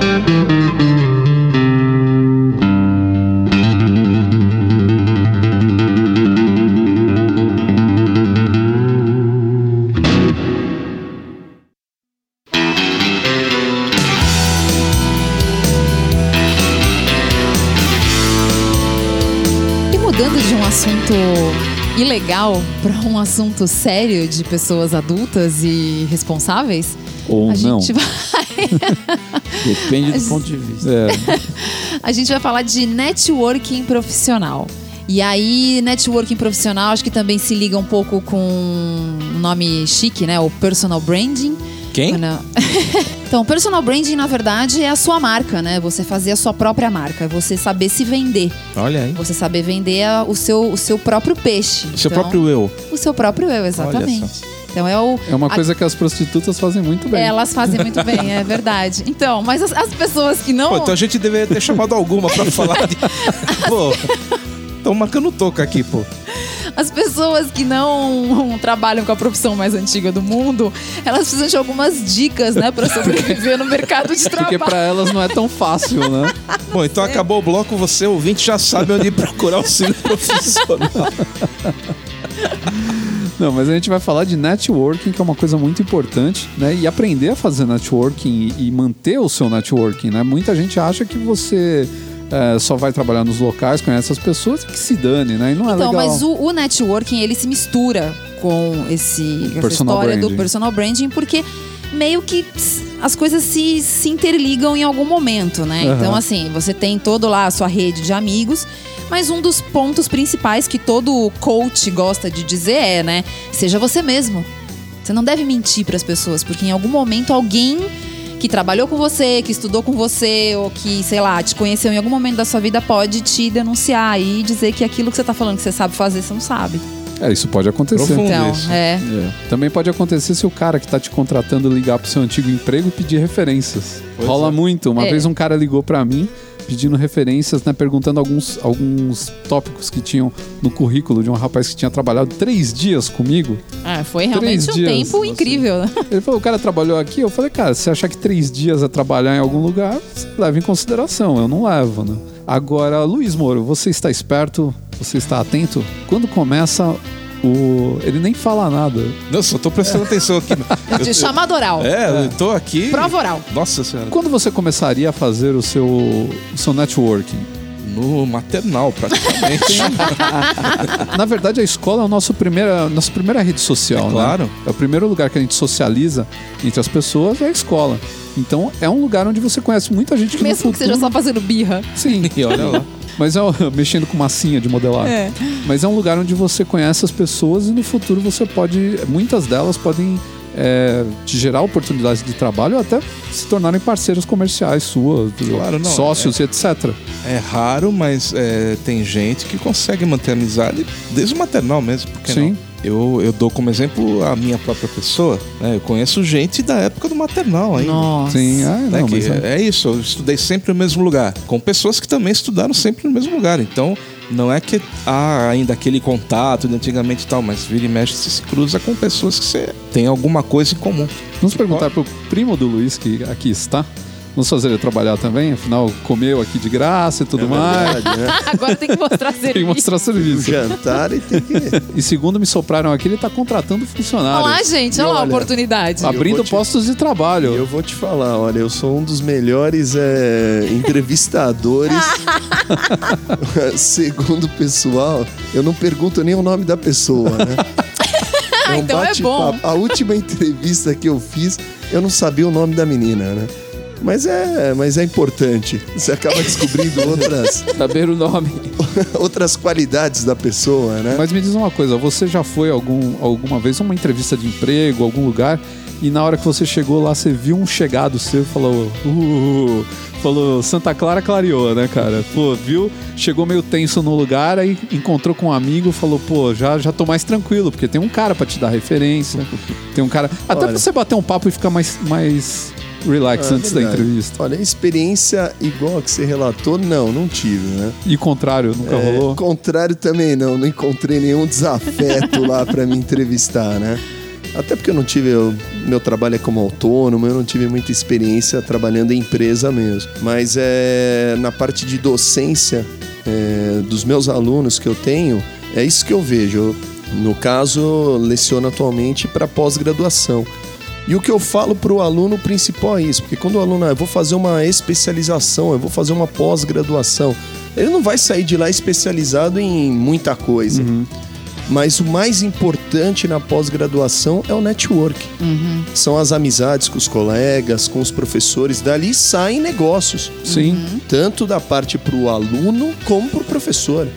E [laughs] mudando assunto legal para um assunto sério de pessoas adultas e responsáveis, Ou a não. gente vai [laughs] Depende do ponto de vista. É, [laughs] a gente vai falar de networking profissional. E aí, networking profissional, acho que também se liga um pouco com o nome chique, né? O personal branding. Quem? Não. [laughs] então, personal branding, na verdade, é a sua marca, né? Você fazer a sua própria marca, é você saber se vender, Olha aí. você saber vender o seu, o seu próprio peixe. Seu Então, próprio eu. O seu próprio eu, exatamente. Olha só. Então é o. é uma a- coisa que as prostitutas fazem muito bem. Elas fazem muito bem, é [laughs] verdade. Então, mas as, as pessoas que não. Pô, então a gente deveria ter chamado alguma pra falar de. [laughs] Pô, estão marcando toca aqui, pô. As pessoas que não [laughs] trabalham com a profissão mais antiga do mundo, elas precisam de algumas dicas, né, para sobreviver no mercado de [laughs] Porque trabalho. pra elas não é tão fácil, né? Bom, então acabou o bloco, você ouvinte já sabe onde procurar auxílio [laughs] profissional. Não, mas a gente vai falar de networking, que é uma coisa muito importante, né? E aprender a fazer networking e, e manter o seu networking, né? Muita gente acha que você é, só vai trabalhar nos locais, conhece as pessoas e que se dane, né? E não é Então, legal. mas o, o networking, ele se mistura com esse, essa história do branding. personal branding, porque meio que as coisas se, se interligam em algum momento, né? Aham. Então, assim, você tem todo lá a sua rede de amigos, mas um dos pontos principais que todo coach gosta de dizer é, né? Seja você mesmo. Você não deve mentir para as pessoas, porque em algum momento alguém que trabalhou com você, que estudou com você, ou que, sei lá, te conheceu em algum momento da sua vida pode te denunciar e dizer que aquilo que você tá falando que você sabe fazer, você não sabe. É, isso pode acontecer. Profundo. Então, isso. é. É. Também pode acontecer se o cara que tá te contratando ligar pro seu antigo emprego e pedir referências. Pois Rola é. muito. Uma É. vez um cara ligou pra mim pedindo referências, né? Perguntando alguns, alguns tópicos que tinham no currículo de um rapaz que tinha trabalhado três dias comigo. É, foi realmente Três um dias, tempo assim. incrível. né? [laughs] Ele falou, o cara trabalhou aqui? Eu falei, cara, se você achar que três dias é trabalhar em algum lugar, você leva em consideração. Eu não levo, né? Agora, Luiz Moro, você está esperto? Você está atento? Quando começa o... Ele nem fala nada. Não, só tô prestando atenção aqui. [laughs] Eu- De chamado oral. É, eu tô aqui. Prova oral. Nossa senhora. Quando você começaria a fazer o seu, o seu networking? No maternal, praticamente. [laughs] Na verdade, a escola é a nossa primeira, nossa primeira rede social, É né? claro. É o primeiro lugar que a gente socializa entre as pessoas, é a escola. Então, é um lugar onde você conhece muita gente que no Mesmo que seja futuro- só fazendo birra. Sim, [laughs] e olha lá. mas é [laughs] mexendo com massinha de modelar. É. Mas é um lugar onde você conhece as pessoas e no futuro você pode. Muitas delas podem é, te gerar oportunidades de trabalho ou até se tornarem parceiros comerciais suas, Claro, não, sócios e etc. É raro, mas é, tem gente que consegue manter a amizade desde o maternal mesmo, porque Sim. não? Eu, eu dou como exemplo a minha própria pessoa. né? Eu conheço gente da época do maternal ainda. Nossa. Sim, ah, né? não, Que mas é- é isso, eu estudei sempre no mesmo lugar, com pessoas que também estudaram sempre no mesmo lugar. Então, não é que há ainda aquele contato de antigamente e tal, mas vira e mexe você se cruza com pessoas que você tem alguma coisa em comum. Vamos perguntar pro primo do Luiz, que aqui está. Vamos fazer ele trabalhar também, afinal, comeu aqui de graça e tudo mais. Verdade, né? [laughs] Agora tem que mostrar Tem que serviço. mostrar serviço. jantar e tem que. [laughs] E segundo me sopraram aqui, ele tá contratando Olha funcionários. lá, gente, olha lá a Olha, oportunidade. Abrindo te- postos de trabalho. Eu vou te falar, olha, eu sou um dos melhores é, entrevistadores. [laughs] Segundo o pessoal, eu não pergunto nem o nome da pessoa, né? Ah, um então é bom. A última entrevista que eu fiz, eu não sabia o nome da menina, né? Mas é, mas é importante. Você acaba descobrindo [laughs] outras, Saber o nome. [laughs] outras qualidades da pessoa, né? Mas me diz uma coisa, você já foi algum, alguma vez uma entrevista de emprego, algum lugar, e na hora que você chegou lá, você viu um chegado seu e falou, uh, falou Santa Clara clareou, né, cara? Pô, viu? Chegou meio tenso no lugar, aí encontrou com um amigo, falou, pô, já, já tô mais tranquilo, porque tem um cara pra te dar referência, tem um cara... Até Olha. pra você bater um papo e ficar mais, mais relax É antes da entrevista. Olha, experiência igual a que você relatou, não, não tive, né? E contrário, nunca É, rolou? Contrário também não, não encontrei nenhum desafeto lá para me entrevistar, né? Até porque eu não tive, eu- meu trabalho é como autônomo, eu não tive muita experiência trabalhando em empresa mesmo. Mas é na parte de docência é, dos meus alunos que eu tenho, é isso que eu vejo. Eu, no caso, leciono atualmente para pós-graduação. E o que eu falo para o aluno principal é isso, porque quando o aluno, ah, eu vou fazer uma especialização, eu vou fazer uma pós-graduação, ele não vai sair de lá especializado em muita coisa. Mas o mais importante na pós-graduação é o network. São as amizades com os colegas, com os professores. Dali saem negócios. Sim. Tanto da parte para o aluno como para o professor.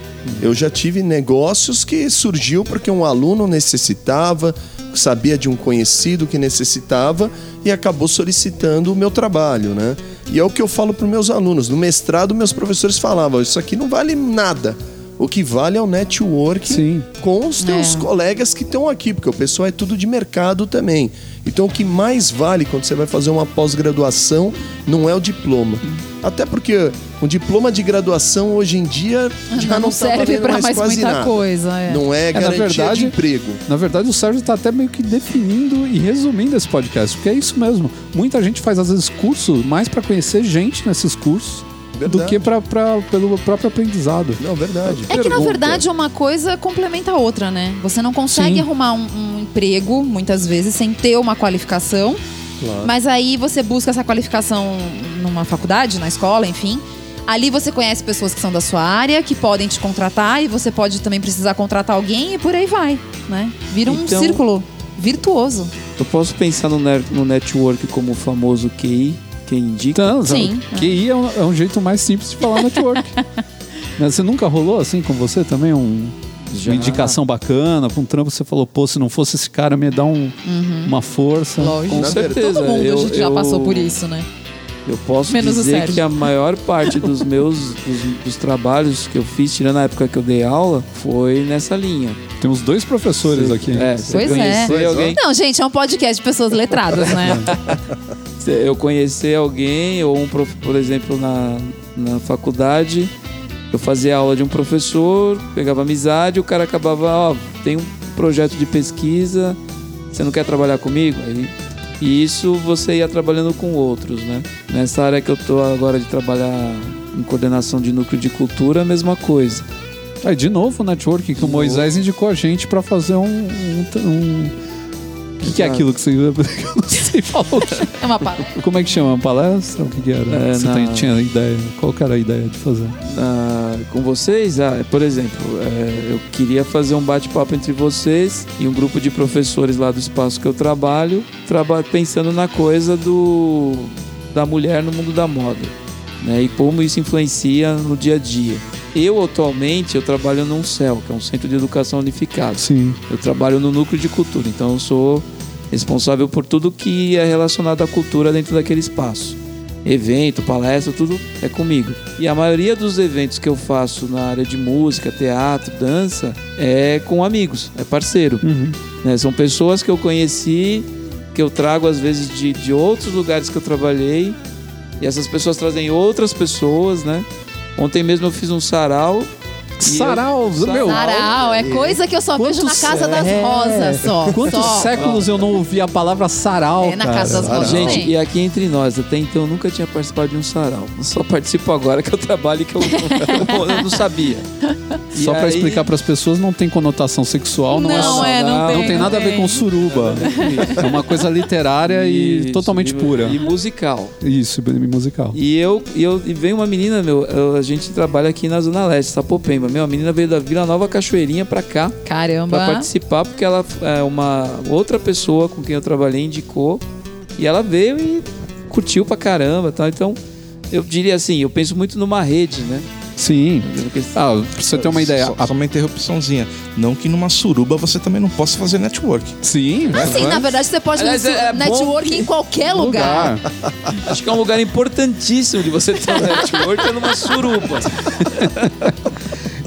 Eu já tive negócios que surgiu porque um aluno necessitava, sabia de um conhecido que necessitava e acabou solicitando o meu trabalho, né? E é o que eu falo para meus alunos. No mestrado, meus professores falavam: isso aqui não vale nada. O que vale é o network Sim. com os teus É. colegas que estão aqui, porque o pessoal é tudo de mercado também. Então o que mais vale quando você vai fazer uma pós-graduação não é o diploma. Até porque o diploma de graduação hoje em dia [laughs] já não, não tá serve pra mais, mais quase muita nada. coisa. É. Não é na garantia verdade- de emprego. Na verdade, o Sérgio está até meio que definindo e resumindo esse podcast, porque é isso mesmo. Muita gente faz, às vezes, curso mais para conhecer gente nesses cursos do Verdade. que pra, pra- pelo próprio aprendizado. Não, verdade. É que na verdade uma coisa complementa a outra, né? Você não consegue Sim. arrumar um, um emprego, muitas vezes, sem ter uma qualificação. Claro. Mas aí você busca essa qualificação numa faculdade, na escola, enfim. Ali você conhece pessoas que são da sua área, que podem te contratar, e você pode também precisar contratar alguém, e por aí vai, né? Vira um Então- círculo virtuoso. Eu posso pensar no, no network como o famoso QI, quem indica. Então, Sim. QI é um, é um jeito mais simples de falar network. [laughs] Mas você nunca rolou assim com você também? Um, Já. uma indicação bacana pra um trampo, você falou, pô, se não fosse esse cara, me dá um, uma força. Lógico. Com certeza. Todo mundo eu, já eu- passou por isso, né? Eu posso Menos dizer que a maior parte dos meus dos, dos trabalhos que eu fiz, tirando a época que eu dei aula, foi nessa linha. Temos dois professores aqui. É, Pois é. Pois, ó. alguém, Não, gente, é um podcast de pessoas letradas, né? [laughs] eu conhecer alguém ou um prof, por exemplo na, na faculdade, eu fazia aula de um professor, pegava amizade, o cara acabava, ó, tem um projeto de pesquisa, você não quer trabalhar comigo? Aí e isso você ia trabalhando com outros, né? Nessa área que eu tô agora de trabalhar em coordenação de núcleo de cultura, a mesma coisa. Aí, de novo o network, que o Moisés indicou a gente pra fazer um. um, um- que, que é aquilo que você. Eu não sei falar. É uma parada. Como é que chama? Palestra? O que, que era? É, você na- tem- tinha ideia? Qual que era a ideia de fazer? Ah, com vocês, ah, por exemplo, é, eu queria fazer um bate-papo entre vocês e um grupo de professores lá do espaço que eu trabalho, traba pensando na coisa do da mulher no mundo da moda, né? E como isso influencia no dia a dia. Eu atualmente eu trabalho num CEL, que é um Centro de Educação Unificado. Sim. Eu trabalho no núcleo de cultura, então eu sou responsável por tudo que é relacionado à cultura dentro daquele espaço. Evento, palestra, tudo é comigo. E a maioria dos eventos que eu faço na área de música, teatro, dança, é com amigos, é parceiro. Uhum. né? São pessoas que eu conheci, que eu trago às vezes de, de outros lugares que eu trabalhei. E essas pessoas trazem outras pessoas, né? Ontem mesmo eu fiz um sarau. E eu- Sarau, meu. Sarau, é coisa que eu só vejo na Quantos- Casa das é. Rosas só. Quantos só. séculos eu não ouvi a palavra sarau? É, na cara? Casa das Sarau. Rosas Gente, tem. e aqui entre nós, até então eu nunca tinha participado de um sarau. Eu só participo agora que eu trabalho e que eu, [laughs] eu não sabia. [laughs] E Só pra aí- explicar pras pessoas, não tem conotação sexual, não, Não, é, é, não tem, não tem nada a ver com suruba. É uma coisa literária e Isso, totalmente e- pura. E musical. Isso, bem musical. E eu, e eu e veio uma menina, meu, eu- a gente trabalha aqui na Zona Leste, Sapopemba. Meu, a menina veio da Vila Nova Cachoeirinha pra cá pra Caramba. participar, porque ela é uma outra pessoa com quem eu trabalhei indicou. E ela veio e curtiu pra caramba, tal. Então, eu diria assim, eu penso muito numa rede, né? Sim. Ah, pra você ter uma ideia. Só, a- só uma interrupçãozinha. Não que numa suruba você também não possa fazer network. Sim, Assim, na verdade, você pode Aliás, fazer é- é network que- em qualquer lugar. [laughs] Acho que é um lugar importantíssimo de você ter um [laughs] network é numa suruba. [laughs]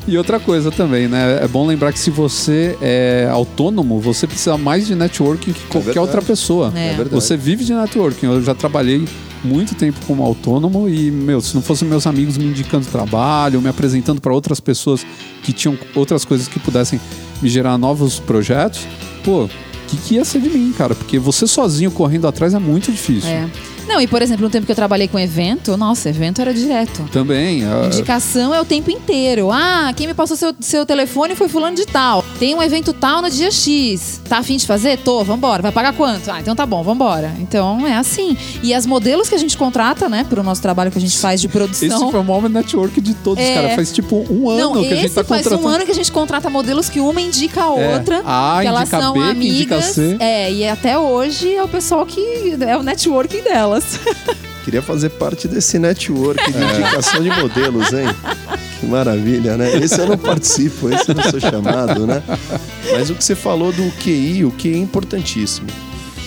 E outra coisa também, né? É bom lembrar que se você é autônomo, você precisa mais de networking que qualquer verdade. outra pessoa. É. É verdade. Você vive de networking. Eu já trabalhei muito tempo como autônomo e, meu, se não fossem meus amigos me indicando trabalho, me apresentando para outras pessoas que tinham outras coisas que pudessem me gerar novos projetos, pô, o que, que ia ser de mim, cara? Porque você sozinho correndo atrás é muito difícil. É. Não, e por exemplo, no tempo que eu trabalhei com evento, nossa, evento era direto. Também. a- Indicação é o tempo inteiro. Ah, quem me passou seu, seu telefone foi fulano de tal. Tem um evento tal no dia X. Tá afim de fazer? Tô, vambora. Vai pagar quanto? Ah, então tá bom, vambora. Então é assim. E as modelos que a gente contrata, né, pro nosso trabalho que a gente faz de produção. Esse foi o maior network de todos, É. cara. Faz tipo um ano Não, que a gente tá faz contratando. um ano que a gente contrata modelos que uma indica a É. outra. A que elas são B, amigas. É, e até hoje é o pessoal que é o networking delas. [laughs] Queria fazer parte desse network de indicação de modelos, hein? Que maravilha, né? Esse eu não participo, esse eu não sou chamado, né? Mas o que você falou do QI, o QI é importantíssimo.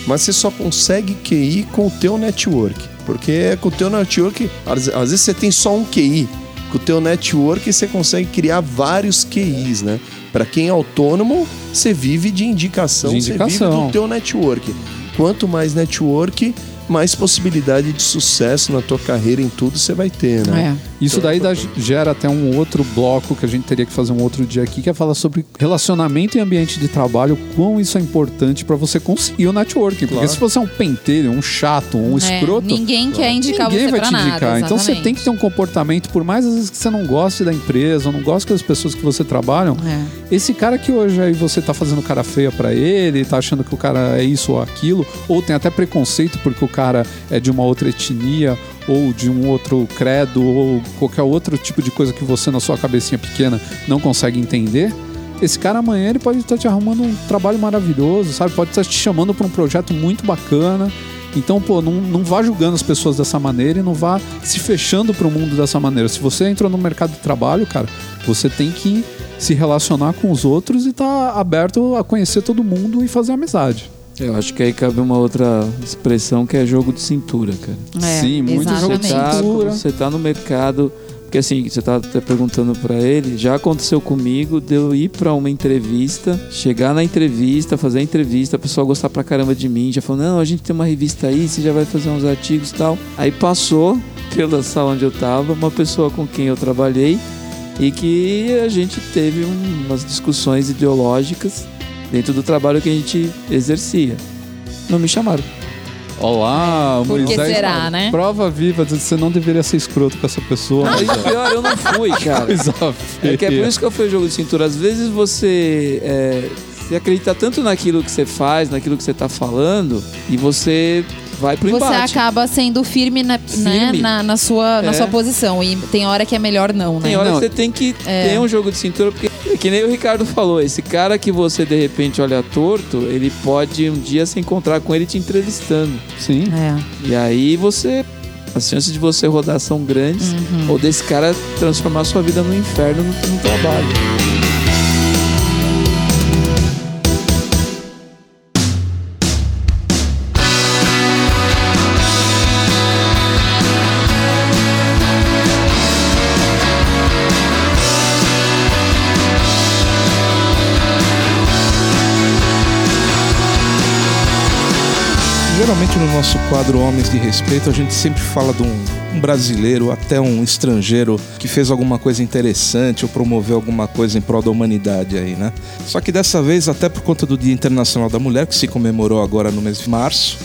Mas você só consegue QI com o teu network. Porque com o teu network, às vezes você tem só um QI. Com o teu network você consegue criar vários QIs, né? Para quem é autônomo, você vive de indicação, De você vive indicação. do teu network. Quanto mais network, mais possibilidade de sucesso na tua carreira em tudo você vai ter, né? Isso daí dá- gera até um outro bloco que a gente teria que fazer um outro dia aqui, que é falar sobre relacionamento e ambiente de trabalho, quão isso é importante pra você conseguir o networking. Porque Claro. se você é um pentelho, um chato, um É, escroto, ninguém quer indicar ninguém você vai pra te nada. indicar. Então você tem que ter um comportamento, por mais às vezes que você não goste da empresa, ou não goste das pessoas que você trabalham, É. esse cara que hoje aí você tá fazendo cara feia pra ele, tá achando que o cara é isso ou aquilo, ou tem até preconceito porque o cara é de uma outra etnia ou de um outro credo ou qualquer outro tipo de coisa que você na sua cabecinha pequena não consegue entender. Esse cara amanhã ele pode estar te arrumando um trabalho maravilhoso, sabe? Pode estar te chamando para um projeto muito bacana. Então, pô, não, não vá julgando as pessoas dessa maneira e não vá se fechando para o mundo dessa maneira. Se você entrou no mercado de trabalho, cara, você tem que se relacionar com os outros e estar aberto a conhecer todo mundo e fazer amizade. Eu acho que aí cabe uma outra expressão que é jogo de cintura, cara. É, Sim, muito jogo de. Tá, cintura. você tá no mercado, porque assim, você tá até perguntando pra ele, já aconteceu comigo de eu ir pra uma entrevista, chegar na entrevista, fazer a entrevista, a pessoa gostar pra caramba de mim, já falou, não, a gente tem uma revista aí, você já vai fazer uns artigos e tal. Aí passou [laughs] pela sala onde eu tava, uma pessoa com quem eu trabalhei e que a gente teve um- umas discussões ideológicas dentro do trabalho que a gente exercia. Não me chamaram. Olá, Por que Moisés. será, né? Prova viva, de que você não deveria ser escroto com essa pessoa. Aí pior, eu não fui, [laughs] cara. Coisa feia. É que é por isso que eu fui jogo de cintura. Às vezes você é, se acredita tanto naquilo que você faz, naquilo que você tá falando, e você vai pro Você embate. acaba sendo firme, na, né, Firme. na, na sua, na É. sua posição. E tem hora que é melhor não, né? Tem hora Não. que você tem que É. ter um jogo de cintura, porque é que nem o Ricardo falou, esse cara que você de repente olha torto, ele pode um dia se encontrar com ele te entrevistando. Sim. É. E aí você. As chances de você rodar são grandes, Uhum. ou desse cara transformar sua vida no inferno no, no trabalho. Geralmente no nosso quadro Homens de Respeito, a gente sempre fala de um, um brasileiro, até um estrangeiro, que fez alguma coisa interessante ou promoveu alguma coisa em prol da humanidade aí, né? Só que dessa vez, até por conta do Dia Internacional da Mulher, que se comemorou agora no mês de março,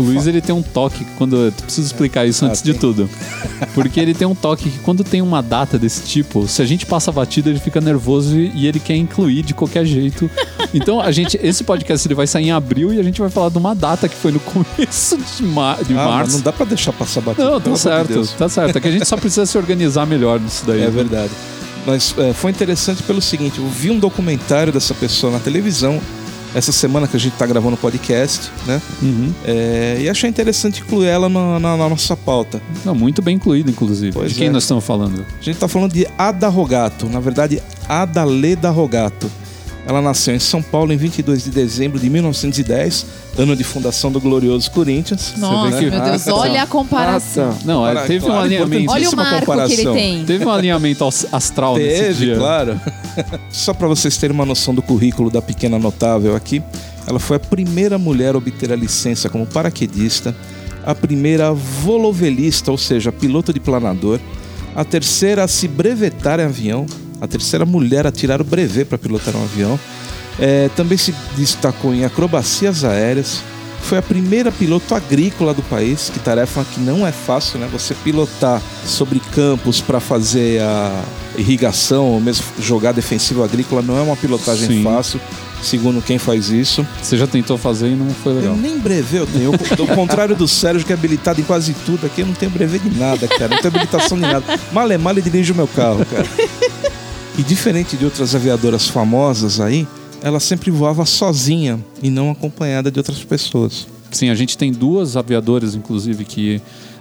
O Luiz ele tem um toque quando eu preciso explicar isso Ah, antes de tem. tudo. Porque ele tem um toque que quando tem uma data desse tipo, se a gente passa batido, ele fica nervoso e, ele quer incluir de qualquer jeito. Então a gente esse podcast ele vai sair em abril e a gente vai falar de uma data que foi no começo de, ma de ah, março. não dá pra deixar passar batido. Não, tá certo, tá certo. É que a gente só precisa se organizar melhor nisso daí. É né? verdade. Mas é, foi interessante pelo seguinte, eu vi um documentário dessa pessoa na televisão essa semana que a gente tá gravando o podcast, né? Uhum. É, e achei interessante incluir ela na, na- na nossa pauta. Não, muito bem incluído, inclusive. Pois de quem é. nós estamos falando? A gente tá falando de Ada Rogato, na verdade, Ada Leda Rogato. Ela nasceu em São Paulo em 22 de dezembro de 1910, ano de fundação do glorioso Corinthians. Nossa, que- meu Deus, Ah, olha a comparação. Não, é, Claro, teve um claro, alinhamento. Olha o marco que ele comparação. tem. Teve um alinhamento astral nesse Teve, dia. claro. [laughs] Só para vocês terem uma noção do currículo da pequena notável aqui, ela foi a primeira mulher a obter a licença como paraquedista, a primeira volovelista, ou seja, piloto de planador, a terceira a se brevetar em avião, a terceira mulher a tirar o brevet para pilotar um avião. É, também se destacou em acrobacias aéreas, Foi a primeira piloto agrícola do país, que tarefa que não é fácil, né? Você pilotar sobre campos para fazer a irrigação ou mesmo jogar defensivo agrícola não é uma pilotagem Sim. fácil, segundo quem faz isso. Você já tentou fazer e não foi legal. Eu nem brevet eu tenho. Ao contrário do Sérgio, que é habilitado em quase tudo, aqui eu não tenho brevet de nada, cara. Não tenho habilitação de nada. Mal é mal e dirijo o meu carro, cara. E diferente de outras aviadoras famosas aí, ela sempre voava sozinha e não acompanhada de outras pessoas. Sim, a gente tem duas aviadoras, inclusive, que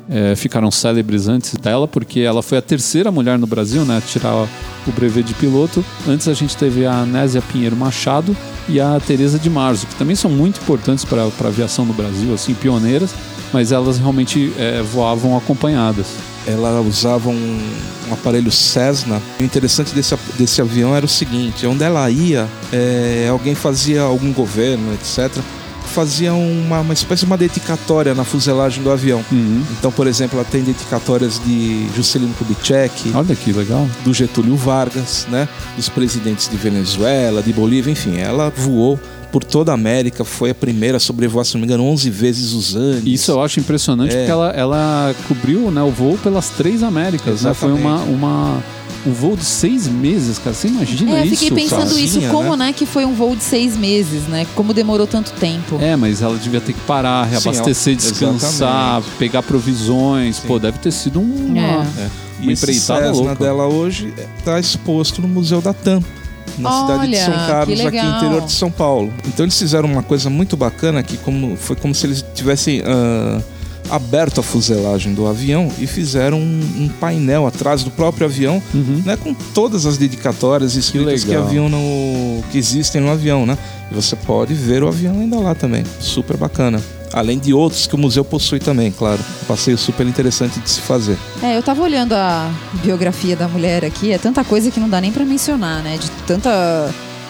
é, ficaram célebres antes dela, porque ela foi a terceira mulher no Brasil, né, a tirar o brevet de piloto. Antes a gente teve a Anésia Pinheiro Machado e a Teresa de Marzo, que também são muito importantes para a aviação no Brasil, assim, pioneiras, mas elas realmente é, voavam acompanhadas. Ela usava um, um aparelho Cessna. O interessante desse, desse avião era o seguinte: onde ela ia, é, alguém fazia algum governo, etc. Fazia uma, uma espécie de uma dedicatória na fuselagem do avião. Uhum. Então, por exemplo, ela tem dedicatórias de Juscelino Kubitschek, Olha que legal. do Getúlio Vargas, né? Dos presidentes de Venezuela, de Bolívia, enfim, ela voou por toda a América, foi a primeira a sobrevoar, se não me engano, 11 vezes os Andes. Isso eu acho impressionante, É. porque ela, ela cobriu né, o voo pelas três Américas, né? Foi uma, uma, um voo de seis meses, cara. Você imagina É, eu isso? fiquei pensando cara? isso, sozinha, como, né? né, que foi um voo de seis meses, né? Como demorou tanto tempo. É, mas ela devia ter que parar, reabastecer, ela- descansar, exatamente. pegar provisões. Sim. Pô, deve ter sido uma, É. E uma esse empreitada louca. dela hoje está exposto no Museu da TAM, na cidade de Olha, São Carlos, que aqui no interior de São Paulo. Então eles fizeram uma coisa muito bacana que como, foi como se eles tivessem ah, aberto a fuselagem do avião e fizeram um, um painel atrás do próprio avião, Uhum. né, com todas as dedicatórias escritas que, legal. haviam no, que existem no avião, né? E você pode ver o avião ainda lá também. Super bacana. Além de outros que o museu possui também, claro. Passeio super interessante de se fazer. É, eu tava olhando a biografia da mulher aqui, é tanta coisa que não dá nem pra mencionar, né? De tanta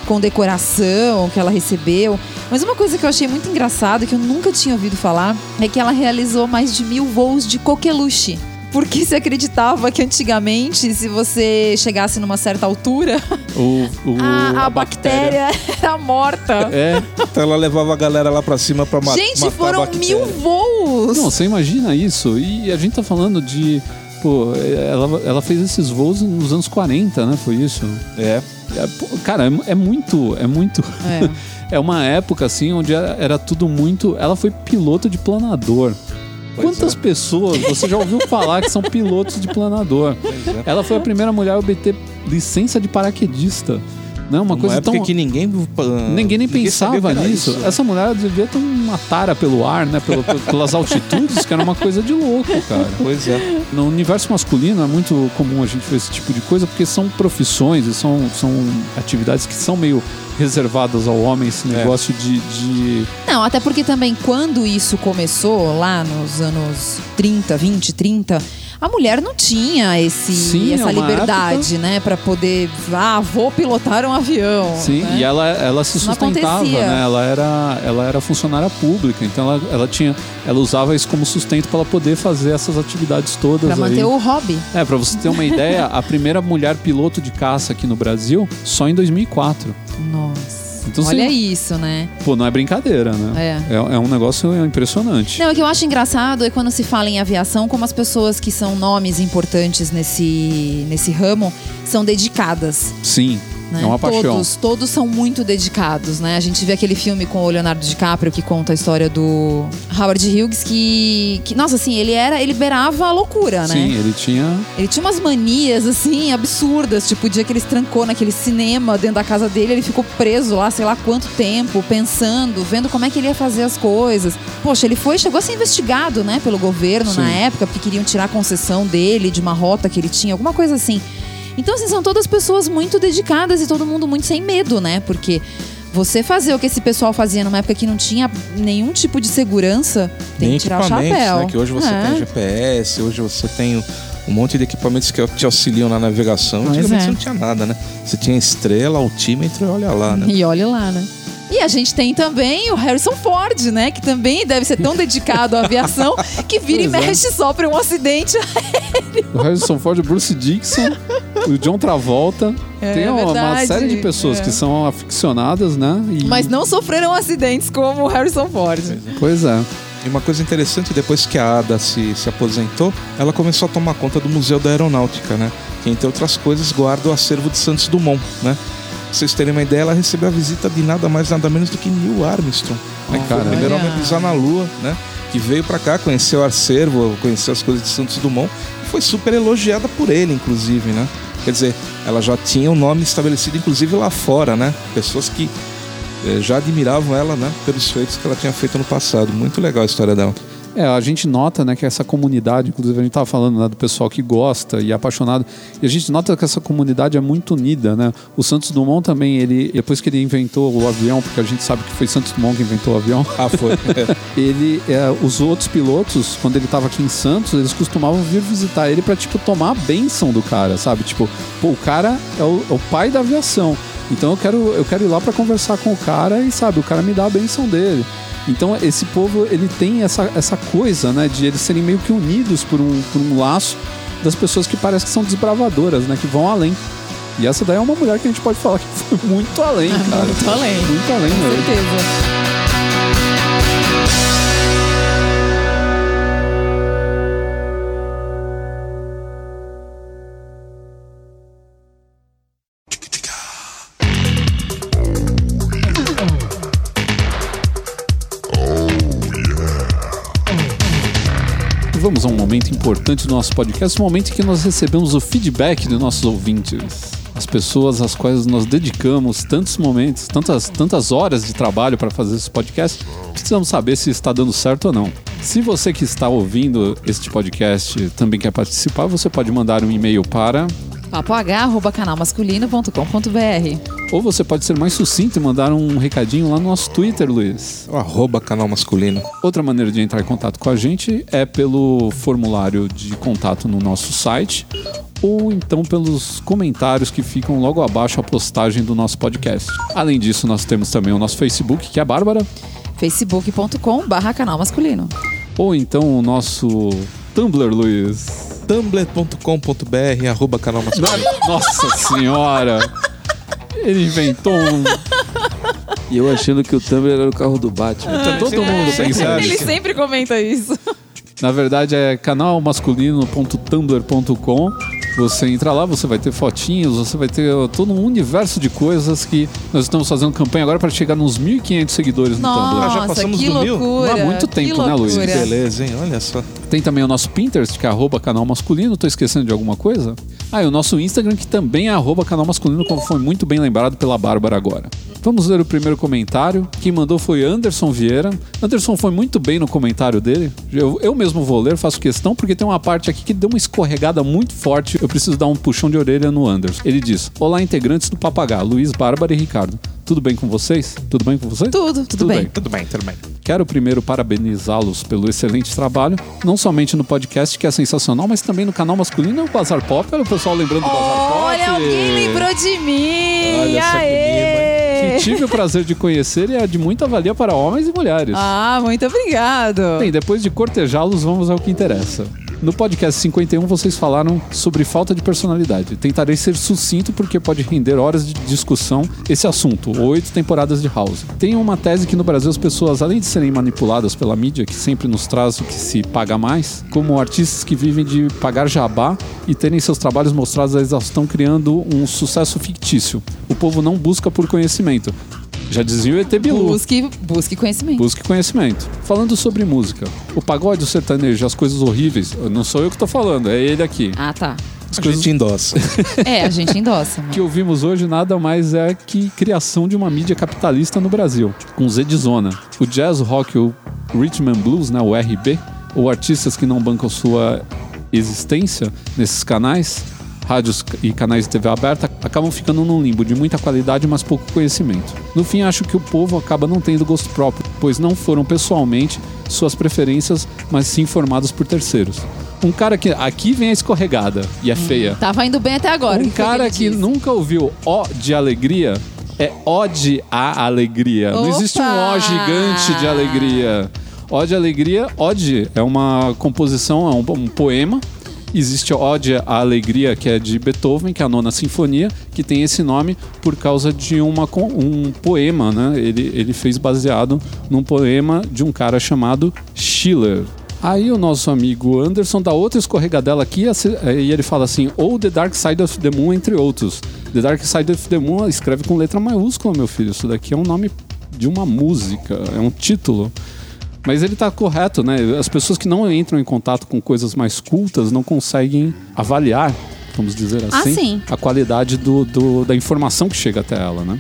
condecoração que ela recebeu. Mas uma coisa que eu achei muito engraçado, que eu nunca tinha ouvido falar, é que ela realizou mais de mil voos de coqueluche. Porque se acreditava que antigamente, se você chegasse numa certa altura, O, o- [laughs] a, a bactéria era morta. É, Então ela levava a galera lá pra cima pra ma Gente, matar a foram bactéria. mil voos! não, você imagina isso. E a gente tá falando de. Pô, ela, ela fez esses voos nos anos 40, né? Foi isso? É. É, pô, cara, é, é muito. É muito. É. [laughs] É uma época assim onde era, era tudo muito. Ela foi piloto de planador. Quantas é. pessoas você já ouviu falar que são pilotos de planador? É. Ela foi a primeira mulher a obter licença de paraquedista. Não, uma, Uma coisa época tão. que ninguém ah, Ninguém nem sabia pensava nisso. isso? Essa mulher devia ter uma tara pelo ar, né? Pelo- pelas altitudes, que era uma coisa de louco, cara. Pois é. No universo masculino é muito comum a gente ver esse tipo de coisa, porque são profissões e são, são atividades que são meio reservadas ao homem, esse É. negócio de, de Não, até porque também quando isso começou, lá nos anos 30, 20, 30, a mulher não tinha esse, Sim, é essa uma liberdade, né? Pra poder, ah, vou pilotar um avião. Sim, né? e ela, ela se sustentava, né? Ela era, ela era funcionária pública, então ela, ela tinha, ela usava isso como sustento para ela poder fazer essas atividades todas Pra aí. manter o hobby. É, pra você ter uma ideia, a primeira mulher piloto de caça aqui no Brasil só em 2004. Nossa. Então, Olha você- isso, né? Pô, não é brincadeira, né? É. É, é um negócio impressionante. Não, o que eu acho engraçado é quando se fala em aviação, como as pessoas que são nomes importantes nesse, nesse ramo são dedicadas. Sim, né? é uma paixão. Todos, todos são muito dedicados, né? A gente vê aquele filme com o Leonardo DiCaprio que conta a história do Howard Hughes que, que nossa, assim, ele era, ele beirava a loucura, né? Sim, ele tinha. Ele tinha umas manias, assim, absurdas. Tipo, o dia que ele se trancou naquele cinema dentro da casa dele, ele ficou preso lá, sei lá quanto tempo, pensando, vendo como é que ele ia fazer as coisas. Poxa, ele foi, chegou a ser investigado, né, pelo governo Sim. na época, porque queriam tirar a concessão dele de uma rota que ele tinha, alguma coisa assim. Então, assim, são todas pessoas muito dedicadas e todo mundo muito sem medo, né? Porque você fazer o que esse pessoal fazia numa época que não tinha nenhum tipo de segurança, tem Nem que tirar o equipamentos, chapéu. né? Que hoje você É. tem GPS, hoje você tem um monte de equipamentos que te auxiliam na navegação. Pois Antigamente é. você não tinha nada, né? Você tinha estrela, altímetro e olha lá, né? [laughs] E olha lá, né? E a gente tem também o Harrison Ford, né? Que também deve ser tão dedicado à aviação que vira e Pois é. mexe só para um acidente. [laughs] O Harrison Ford, o Bruce Dixon. O John Travolta. É, tem uma, uma série de pessoas é. que são aficionadas, né? E- Mas não sofreram acidentes como o Harrison Ford. Pois é. E uma coisa interessante, depois que a Ada se, se aposentou, ela começou a tomar conta do Museu da Aeronáutica, né? Que, entre outras coisas, guarda o acervo de Santos Dumont, né? Pra vocês terem uma ideia, ela recebeu a visita de nada mais, nada menos do que Neil Armstrong. né? Que foi o primeiro homem a pisar na Lua, né? Que veio pra cá, conheceu o acervo, conheceu as coisas de Santos Dumont. E foi super elogiada por ele, inclusive, né? Quer dizer, ela já tinha um nome estabelecido, inclusive lá fora, né? Pessoas que eh, já admiravam ela, né? Pelos feitos que ela tinha feito no passado. Muito legal a história dela. É, a gente nota, né, que essa comunidade, inclusive a gente tava falando né, do pessoal que gosta e é apaixonado, e a gente nota que essa comunidade é muito unida, né? O Santos Dumont também, ele depois que ele inventou o avião, porque a gente sabe que foi Santos Dumont que inventou o avião, Ah, foi. [laughs] ele, é, os outros pilotos, quando ele tava aqui em Santos, eles costumavam vir visitar ele pra, tipo, tomar a benção do cara, sabe? Tipo, pô, o cara é o, é o pai da aviação. Então eu quero, eu quero ir lá pra conversar com o cara e, sabe, o cara me dá a benção dele. Então esse povo, ele tem essa, essa coisa, né, de eles serem meio que unidos por um, por um laço das pessoas que parecem que são desbravadoras, né, que vão além. E essa daí é uma mulher que a gente pode falar que foi muito além, [laughs] cara. Muito além. Muito além Com mesmo. certeza. Importante do nosso podcast, um momento em que nós recebemos o feedback dos nossos ouvintes. As pessoas às quais nós dedicamos tantos momentos, tantas, tantas horas de trabalho para fazer esse podcast, precisamos saber se está dando certo ou não. Se você que está ouvindo este podcast também quer participar, você pode mandar um e-mail para papoh.canalmasculino.com.br ou você pode ser mais sucinto e mandar um recadinho lá no nosso Twitter, Luiz. O arroba canal masculino. Outra maneira de entrar em contato com a gente é pelo formulário de contato no nosso site ou então pelos comentários que ficam logo abaixo a postagem do nosso podcast. Além disso, nós temos também o nosso Facebook, que é a Bárbara, facebook.com barra canal masculino. ou então o nosso Tumblr, Luiz. tumblr.com.br arroba canal masculino. Nossa senhora! Ele inventou um. E eu achando que o Tumblr era o carro do Batman. Todo mundo pensa Ele isso. sempre comenta isso. Na verdade é canalmasculino.tumblr.com. Você entra lá, você vai ter fotinhos, você vai ter todo um universo de coisas que nós estamos fazendo campanha agora para chegar nos 1.500 seguidores no Tumblr. Nossa, já passamos que do mil? loucura. Não há muito que tempo, né, Luiz? loucura. Beleza, hein? Olha só. Tem também o nosso Pinterest, que é arroba canal masculino. Tô esquecendo de alguma coisa? Ah, e o nosso Instagram, que também é arroba canal masculino, como foi muito bem lembrado pela Bárbara agora. Vamos ler o primeiro comentário. Quem mandou foi Anderson Vieira. Anderson foi muito bem no comentário dele. Eu, eu mesmo vou ler, faço questão, porque tem uma parte aqui que deu uma escorregada muito forte. Eu preciso dar um puxão de orelha no Anderson. Ele diz: Olá, integrantes do Papagá, Luiz, Bárbara e Ricardo. Tudo bem com vocês? Tudo bem com vocês? Tudo, tudo, bem. Tudo bem, tudo bem. Quero primeiro parabenizá-los pelo excelente trabalho, não somente no podcast, que é sensacional, mas também no canal masculino e o Bazar Pop. Olha o pessoal lembrando do Bazar Pop. Olha, alguém lembrou de mim! Olha essa Aê! Que tive o prazer de conhecer e é de muita valia para homens e mulheres. Ah, muito obrigado. Bem, depois de cortejá-los, vamos ao que interessa. No podcast 51, vocês falaram sobre falta de personalidade. Tentarei ser sucinto porque pode render horas de discussão esse assunto, oito temporadas de House. Tem uma tese que no Brasil as pessoas, além de serem manipuladas pela mídia, que sempre nos traz o que se paga mais, como artistas que vivem de pagar jabá e terem seus trabalhos mostrados à exaustão, criando um sucesso fictício. O povo não busca por conhecimento. Já dizia o ET Bilu. Busque, busque conhecimento. Busque conhecimento. Falando sobre música, o pagode, o sertanejo, as coisas horríveis, não sou eu que tô falando, é ele aqui. Ah, tá. As A coisas gente endossa. É, a gente endossa. [laughs] que ouvimos hoje nada mais é que criação de uma mídia capitalista no Brasil, com Z de zona. O jazz, o rock, o rhythm and blues, né, o RB, ou artistas que não bancam sua existência nesses canais, rádios e canais de TV aberta, acabam ficando num limbo de muita qualidade, mas pouco conhecimento. No fim, acho que o povo acaba não tendo gosto próprio, pois não foram pessoalmente suas preferências, mas sim formados por terceiros. Um cara que. Aqui vem a escorregada, e é feia. Tava indo bem até agora. o Um que cara que disse? nunca ouviu ó de alegria é ode a alegria. Não existe um ó Opa! gigante de alegria. Ó de alegria, ode é uma composição, é um, um poema Existe Ode à Alegria, que é de Beethoven, que é a nona sinfonia, que tem esse nome por causa de uma, um poema, né? Ele, ele fez baseado num poema de um cara chamado Schiller. Aí o nosso amigo Anderson dá outra escorregadela aqui e ele fala assim, ou The Dark Side of the Moon, entre outros. The Dark Side of the Moon escreve com letra maiúscula, meu filho. Isso daqui é um nome de uma música, é um título. Mas ele tá correto, né? As pessoas que não entram em contato com coisas mais cultas não conseguem avaliar, vamos dizer Ah, assim, sim. a qualidade do, do- da informação que chega até ela, né?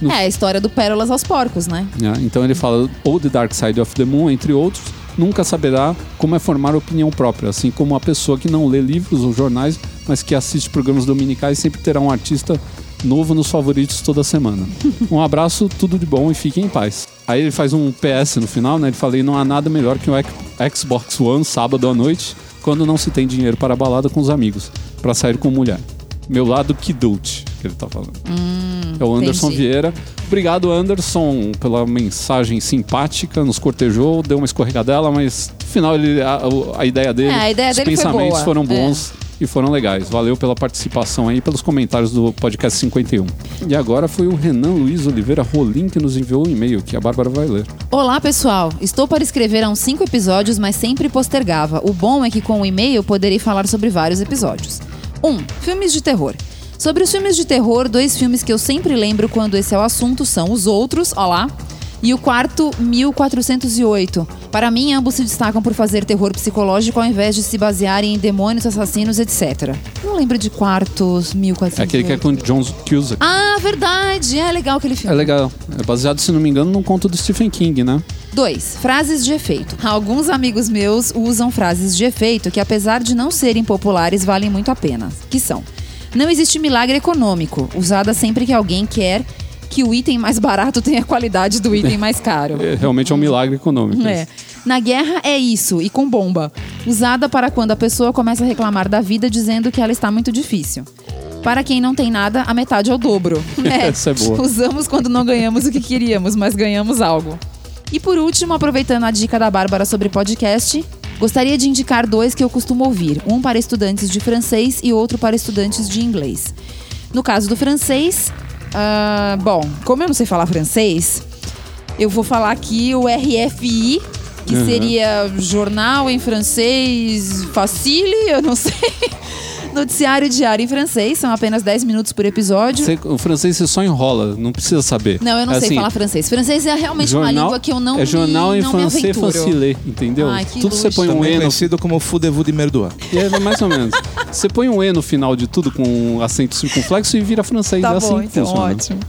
No- É a história do Pérolas aos Porcos, né? né? Então ele fala, ou The Dark Side of the Moon, entre outros, nunca saberá como é formar opinião própria, assim como a pessoa que não lê livros ou jornais, mas que assiste programas dominicais sempre terá um artista novo nos favoritos toda semana. Um abraço, tudo de bom e fiquem em paz. Aí ele faz um PS no final, né? Ele fala, e não há nada melhor que um X- Xbox One sábado à noite, quando não se tem dinheiro para balada com os amigos, para sair com mulher. Meu lado kidult, que ele tá falando. é o Anderson entendi. Vieira. Obrigado, Anderson, pela mensagem simpática, nos cortejou, deu uma escorregadela, mas no final ele, a, o- a ideia dele, É, a ideia os dele pensamentos foram É. e foram legais. Valeu pela participação aí, pelos comentários do podcast 51. E agora foi o Renan Luiz Oliveira Rolim que nos enviou um e-mail, que a Bárbara vai ler. Olá, pessoal. Estou para escrever há uns cinco episódios, mas sempre postergava. O bom é que com o e-mail poderei falar sobre vários episódios. 1. Um, filmes de terror. Sobre os filmes de terror, dois filmes que eu sempre lembro quando esse é o assunto são Os Outros, olá, e o quarto, 1408. Para mim, ambos se destacam por fazer terror psicológico ao invés de se basearem em demônios, assassinos, etc. Não lembro de quartos, 1408. É aquele que é com John Cusack. Ah, verdade. É legal aquele filme. É legal. É baseado, se não me engano, num conto do Stephen King, né? 2. Frases de efeito. Alguns amigos meus usam frases de efeito que, apesar de não serem populares, valem muito a pena. Que são: Não existe milagre econômico, usada sempre que alguém quer que o item mais barato tenha a qualidade do item mais caro. É, realmente é um milagre econômico. É. Na guerra é isso, e com bomba. Usada para quando a pessoa começa a reclamar da vida dizendo que ela está muito difícil. Para quem não tem nada, a metade é o dobro. [laughs] É, Essa é boa. Usamos quando não ganhamos o que queríamos, mas ganhamos algo. E por último, aproveitando a dica da Bárbara sobre podcast, gostaria de indicar dois que eu costumo ouvir: um para estudantes de francês e outro para estudantes de inglês. No caso do francês, ah, bom, como eu não sei falar francês, eu vou falar aqui o RFI, que Uhum. seria jornal em francês facile, eu não [laughs] sei. Noticiário diário em francês, são apenas 10 minutos por episódio. Você- o francês você só enrola, não precisa saber. Não, eu não É sei assim, falar francês. Francês é realmente uma língua que eu não É jornal me, em francês facile, entendeu? Ai, que tudo você luxo. põe um Também E no conhecido como Fudez-vous de Merdois. E é mais ou menos. Você põe um E no final de tudo com um acento circunflexo e vira francês. Tá é assim bom, então, funciona. ótimo.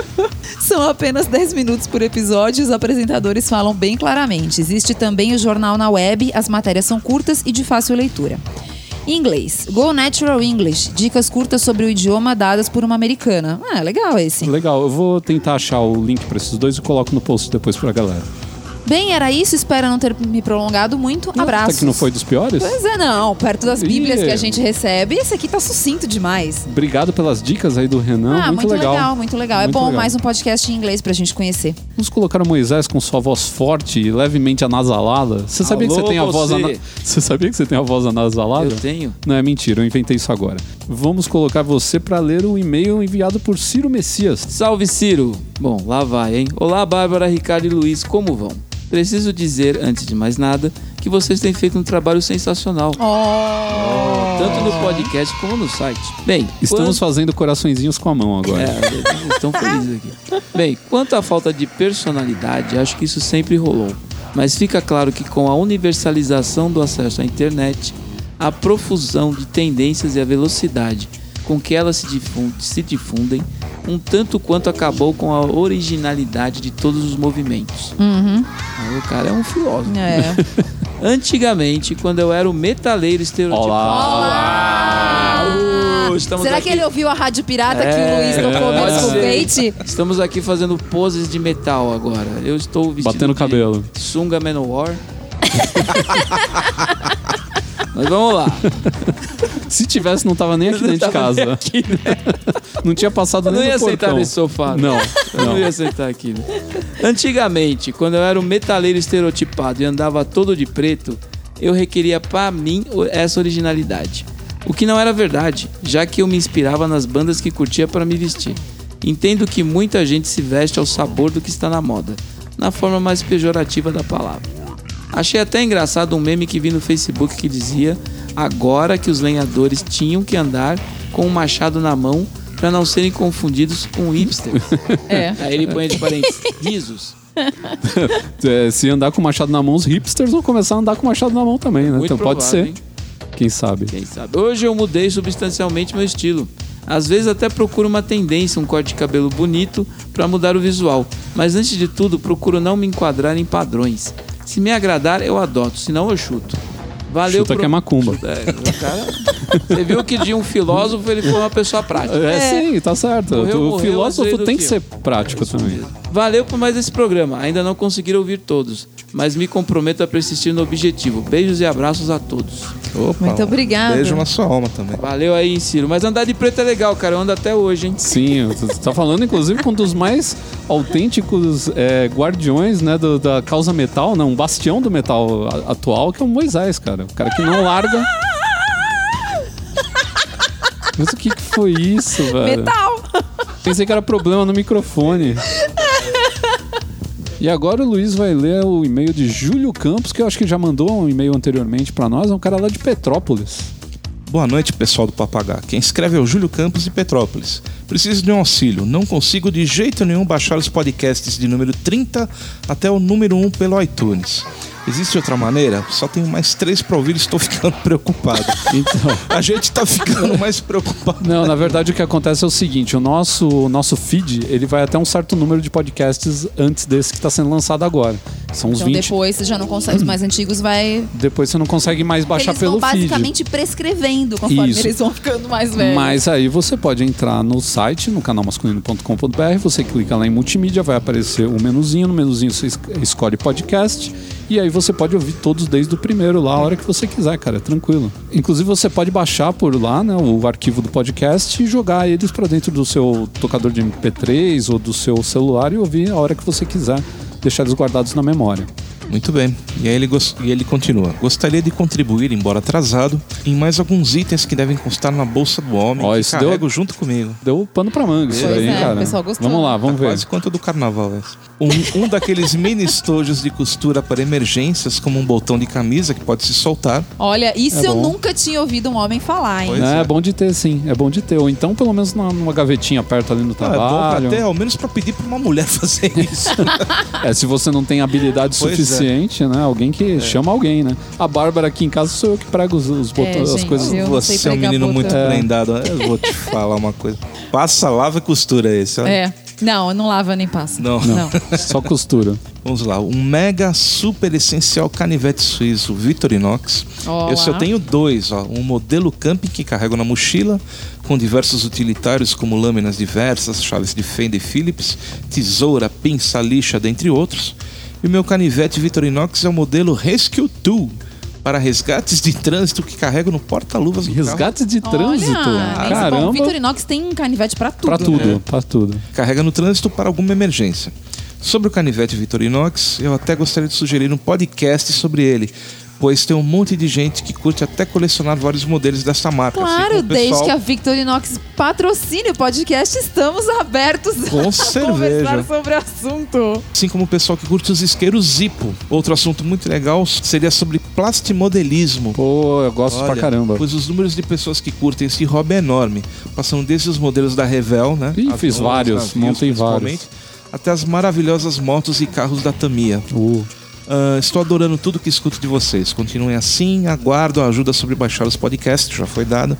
[laughs] São apenas 10 minutos por episódio e os apresentadores falam bem claramente. Existe também o jornal na web, as matérias são curtas e de fácil leitura. Inglês. Go Natural English. Dicas curtas sobre o idioma dadas por uma americana. Ah, legal esse. Legal, eu vou tentar achar o link pra esses dois e coloco no post depois pra galera. Bem, era isso. Espero não ter me prolongado muito. Abraços. Até que não foi dos piores? Pois é, não. Perto das bíblias Ih. que a gente recebe, esse aqui tá sucinto demais. Obrigado pelas dicas aí do Renan. ah, muito, legal. muito legal. é Muito bom legal. mais um podcast em inglês pra gente conhecer. Vamos colocar o Moisés com sua voz forte e levemente anasalada. Você sabia que você Alô, tem a voz você. ana... Você sabia que você tem a voz anasalada? Eu tenho. Não é mentira, eu inventei isso agora. Vamos colocar você pra ler o e-mail enviado por Ciro Messias. Salve Ciro! Bom, lá vai, hein? Olá, Bárbara, Ricardo e Luiz, como vão? Preciso dizer, antes de mais nada, que vocês têm feito um trabalho sensacional. Tanto no podcast como no site. Bem, Estamos fazendo coraçõezinhos com a mão agora. É, estão felizes aqui. Bem, quanto à falta de personalidade, acho que isso sempre rolou. Mas fica claro que com a universalização do acesso à internet, a profusão de tendências e a velocidade com que elas se, difun- se difundem, um tanto quanto acabou com a originalidade de todos os movimentos. Uhum. O cara é um filósofo. É. [laughs] Antigamente, quando eu era o metaleiro estereotipado. Olá! Uh, estamos Será aqui- que ele ouviu a Rádio Pirata que o É, Luiz tocou pode Mesmo ser. Peite? Estamos aqui fazendo poses de metal agora. Eu estou vestido Batendo cabelo. Sunga Manowar. [laughs] Mas vamos lá. [laughs] Se tivesse, não tava nem aqui não dentro de casa. aqui, né? [laughs] Não tinha passado Eu não nem ia no sentar portão. nesse sofá. né? Não, [laughs] não não. ia sentar aqui. Né? Antigamente, quando eu era um metaleiro estereotipado e andava todo de preto, eu requeria para mim essa originalidade. O que não era verdade, já que eu me inspirava nas bandas que curtia para me vestir. Entendo que muita gente se veste ao sabor do que está na moda, na forma mais pejorativa da palavra. Achei até engraçado um meme que vi no Facebook que dizia agora que os lenhadores tinham que andar com um machado na mão para não serem confundidos com hipsters. É. [laughs] Aí ele põe de parênteses, risos. [laughs] É, se andar com o machado na mão, os hipsters vão começar a andar com o machado na mão também, né? Muito então pode provável, ser. hein? Quem sabe? Quem sabe? Hoje eu mudei substancialmente meu estilo. Às vezes até procuro uma tendência, um corte de cabelo bonito para mudar o visual. Mas antes de tudo, procuro não me enquadrar em padrões. Se me agradar, eu adoto, senão eu chuto. Valeu Chuta pro- que é macumba. É, cara... Você viu que de um filósofo ele foi uma pessoa prática. É, sim, tá certo. Morreu, o morreu, filósofo tem que ser prático também. Valeu por mais esse programa. Ainda não conseguiram ouvir todos, mas me comprometo a persistir no objetivo. Beijos e abraços a todos. Opa, Muito obrigada. Beijo na sua alma também. Valeu aí, Ciro. Mas andar de preto é legal, cara. Eu ando até hoje, hein? Sim, você tá falando inclusive com um dos mais autênticos é, guardiões né, do- da causa metal, né, um bastião do metal a- atual, que é o Moisés, cara. O cara que não larga. Mas o que, que foi isso, velho? Metal! Pensei que era problema no microfone. E agora o Luiz vai ler o e-mail de Júlio Campos, que eu acho que já mandou um e-mail anteriormente pra nós, é um cara lá de Petrópolis. Boa noite, pessoal do Papagá. Quem escreve é o Júlio Campos de Petrópolis. Preciso de um auxílio. Não consigo de jeito nenhum baixar os podcasts de número 30 até o número 1 pelo iTunes. Existe outra maneira? Só tenho mais três pra ouvir e estou ficando [laughs] preocupado. Então. A gente tá ficando mais preocupado. Não, na verdade o que acontece é o seguinte, o nosso, o nosso feed, ele vai até um certo número de podcasts antes desse que está sendo lançado agora. São uns Então 20. depois você já não consegue, os mais antigos vai. Depois você não consegue mais baixar eles pelo vão feed. basicamente prescrevendo conforme Isso. eles vão ficando mais velhos. Mas aí você pode entrar no site, no canalmasculino.com.br, você clica lá em multimídia, vai aparecer o menuzinho, no menuzinho você es- escolhe podcast e aí você pode ouvir todos desde o primeiro lá, a hora que você quiser, cara, é tranquilo. Inclusive você pode baixar por lá, né, o arquivo do podcast e jogar eles para dentro do seu tocador de MP3 ou do seu celular e ouvir a hora que você quiser, deixar eles guardados na memória. Muito bem. E aí ele, e ele continua. Gostaria de contribuir, embora atrasado, em mais alguns itens que devem constar na bolsa do homem Ó, que isso deu- junto comigo. Deu pano pra manga isso Pois aí, hein, é, cara. o pessoal gostou. Vamos lá, vamos ver. Quase quanto do carnaval, essa. Um, um daqueles mini estojos de costura para emergências, como um botão de camisa que pode se soltar. Olha, isso É eu bom. nunca tinha ouvido um homem falar, hein? Pois É, é. é bom de ter, sim. É bom de ter. Ou então, pelo menos numa, numa gavetinha perto ali no Ah, é bom pra trabalho. até, ao menos para pedir para uma mulher [laughs] fazer isso. [laughs] É, se você não tem habilidade Pois é. Suficiente, né? Alguém que chama alguém, né? A Bárbara aqui em casa sou eu que prego os, os botões, as gente, coisas. eu- não sei Você é um pregar menino botão. muito É. prendado. Eu vou te falar uma coisa. Passa, lava e costura esse. ó. É. Não, não lava nem passa. Não. Não. [laughs] Só costura. Vamos lá. Um mega super essencial canivete suíço Victorinox. Eu tenho dois, ó. Um modelo camping que carrego na mochila, com diversos utilitários como lâminas diversas, chaves de Fender e Phillips, tesoura, pinça, lixa, dentre outros. E o meu canivete Victorinox é o modelo Rescue Tool, para resgates de trânsito que carrego no porta-luvas do carro. Resgates de trânsito. Olha, Bom, o Caramba. Victorinox tem um canivete pra tudo. Pra né? tudo, pra tudo. carrega no trânsito para alguma emergência. Sobre o canivete Victorinox, eu até gostaria de sugerir um podcast sobre ele, pois tem um monte de gente que curte até colecionar vários modelos dessa marca. assim Claro, o desde pessoal que a Victorinox patrocine o podcast, estamos abertos Com [laughs] a cerveja. conversar sobre o assunto. Assim como o pessoal que curte os isqueiros Zippo. Outro assunto muito legal seria sobre plastimodelismo. Pô, eu gosto pra caramba. Pois os números de pessoas que curtem esse hobby é enorme. Passando desde os modelos da Revel, né? Ih, fiz vários, montei principalmente, Até as maravilhosas motos e carros da Tamiya. Uh, Ah, estou adorando tudo que escuto de vocês. Continuem assim, aguardo a ajuda sobre baixar os podcasts, já foi dada.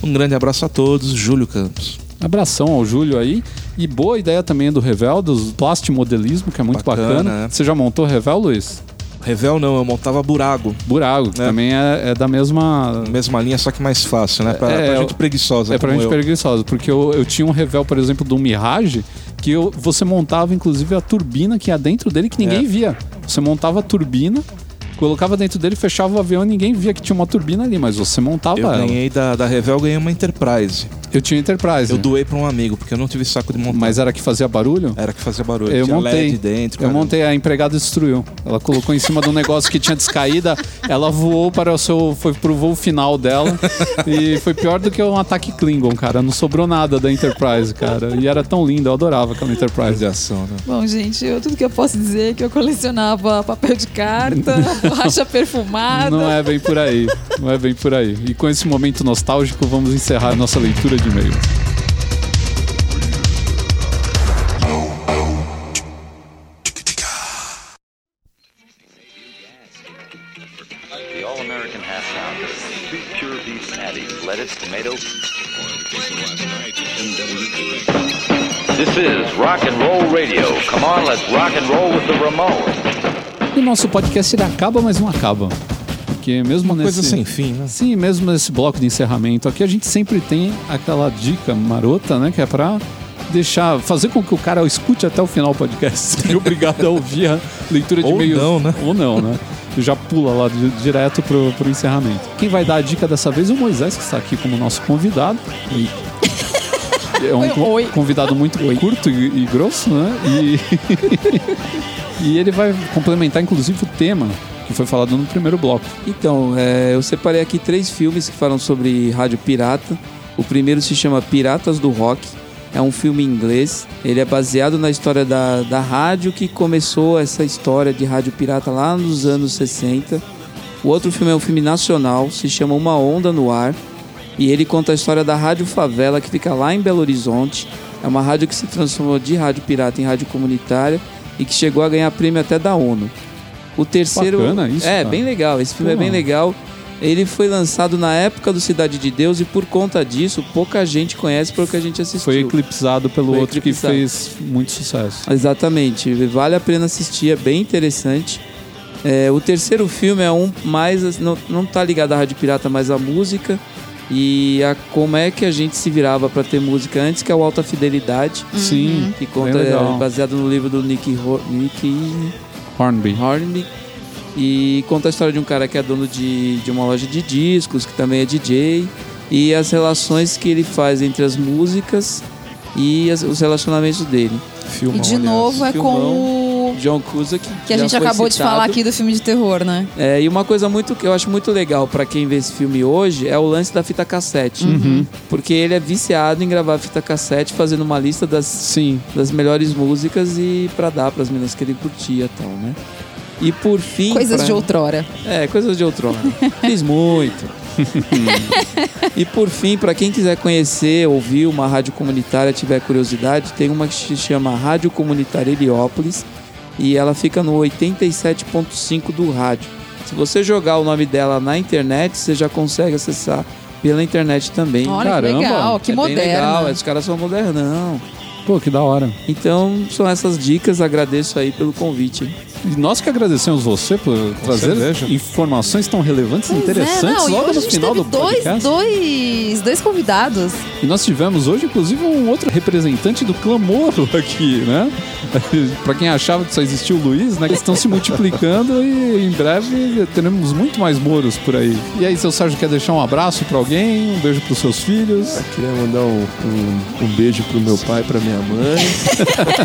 Um grande abraço a todos, Júlio Campos. abração ao Júlio aí. E boa ideia também do Revel, dos plastimodelismo, que é muito Bacana, bacana. né? Você já montou Revel, Luiz? Revel não, eu montava Burago. Burago, que É. também é, é da mesma. Mesma linha, só que mais fácil, né? Pra, É, pra eu- gente preguiçosa. É pra gente eu. preguiçosa, porque eu, eu tinha um Revel, por exemplo, do Mirage, que eu, você montava inclusive a turbina que ia dentro dele que ninguém É. via. Você montava a turbina, colocava dentro dele, fechava o avião e ninguém via que tinha uma turbina ali, mas você montava Eu ela. ganhei da, da Revel, ganhei uma Enterprise. Eu tinha Enterprise. Eu doei pra um amigo, porque eu não tive saco de montar. Mas era que fazia barulho? Era que fazia barulho. Eu Tinha montei. LED dentro. eu caramba. montei, a empregada destruiu. Ela colocou em cima de um negócio que tinha descaída, ela voou para o seu. foi pro voo final dela. e foi pior do que um ataque Klingon, cara. Não sobrou nada da Enterprise, cara. E era tão linda, eu adorava aquela Enterprise. Radiação, né? Bom, gente, eu- tudo que eu posso dizer é que eu colecionava papel de carta, [laughs] borracha perfumada. Não é bem por aí. Não é bem por aí. E com esse momento nostálgico, vamos encerrar a nossa leitura de the Ramones. E nosso podcast acaba, mas não acaba. Porque mesmo nesse. Coisa sem fim, né? Sim, mesmo nesse bloco de encerramento aqui, a gente sempre tem aquela dica marota, né? Que é pra deixar, fazer com que o cara escute até o final o podcast. [laughs] Seja obrigado a ouvir a leitura de Ou e-mails. não, né? Ou não, né? Já pula lá di- direto pro, pro encerramento. Quem vai dar a dica dessa vez é o Moisés, que está aqui como nosso convidado. E- [laughs] É um Oi. convidado muito curto e, e grosso, né? E, [laughs] e ele vai complementar, inclusive, o tema que foi falado no primeiro bloco. Então, é, eu separei aqui três filmes que falam sobre rádio pirata. O primeiro se chama Piratas do Rock. É um filme inglês. Ele é baseado na história da, da rádio que começou essa história de rádio pirata lá nos anos 60. O outro filme é um filme nacional, se chama Uma Onda no Ar. E ele conta a história da Rádio Favela, que fica lá em Belo Horizonte. É uma rádio que se transformou de rádio pirata em rádio comunitária e que chegou a ganhar prêmio até da ONU. O terceiro. Bacana isso, É, cara. bem legal. Esse filme Pô. é bem legal. Ele foi lançado na época do Cidade de Deus e por conta disso, pouca gente conhece porque a gente assistiu. Foi eclipsado pelo Foi outro eclipsado. que fez muito sucesso. Exatamente, vale a pena assistir, é bem interessante. É, o terceiro filme é um mais. Não, não tá ligado à Rádio Pirata, mas à música. E a como é que a gente se virava para ter música antes, que é o Alta Fidelidade. Sim, Que conta, é, baseado no livro do Nick, Ho Nick Hornby. Hornby. E conta a história de um cara que é dono de, de uma loja de discos, que também é DJ. E as relações que ele faz entre as músicas e as- os relacionamentos dele. Filmão, E de aliás. novo é com o. John Cusack. Que a gente acabou de citado. falar aqui do filme de terror, né? É, e uma coisa muito que eu acho muito legal pra quem vê esse filme hoje é o lance da fita cassete. Uhum. Porque ele é viciado em gravar fita cassete, fazendo uma lista das, Sim. das melhores músicas e pra dar pras meninas que ele curtia e tal, né? E por fim. Coisas pra- de outrora. É, coisas de outrora. Fiz muito. [laughs] e por fim, para quem quiser conhecer, ouvir uma rádio comunitária, tiver curiosidade, tem uma que se chama Rádio Comunitária Heliópolis e ela fica no 87.5 do rádio. Se você jogar o nome dela na internet, você já consegue acessar pela internet também. Olha Caramba, que legal, que é bem legal, moderno. os caras são modernão. Pô, que da hora. Então, são essas dicas, agradeço aí pelo convite. E nós que agradecemos você por trazer cerveja. informações tão relevantes e Pois interessantes é, não, e logo no a gente final teve do dois, podcast. dois, dois convidados. E nós tivemos hoje, inclusive, um outro representante do Clamoro [laughs] aqui, né? [laughs] pra quem achava que só existia o Luiz, né? Eles estão se multiplicando e em breve teremos muito mais moros por aí. E aí, seu Sérgio, quer deixar um abraço pra alguém? Um beijo pros seus filhos? Queria mandar um, um, um beijo pro meu pai, pra minha mãe.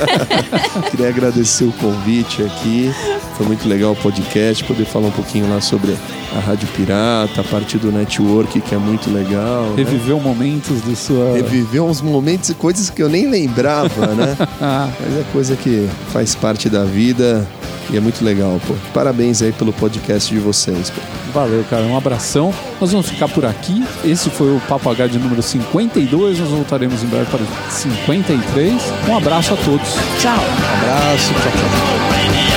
[laughs] Queria agradecer o convite aqui. Foi muito legal o podcast, poder falar um pouquinho lá sobre a Rádio Pirata, a parte do network, que é muito legal. né? Reviveu momentos de sua... Reviver uns momentos e coisas que eu nem lembrava, né? [laughs] Mas é coisa que faz parte da vida e é muito legal, pô. Parabéns aí pelo podcast de vocês, pô. valeu, cara. Um abração. Nós vamos ficar por aqui. Esse foi o Papo H de número 52. Nós voltaremos em breve para o 53. Um abraço a todos. Tchau. Abraço, tchau, tchau.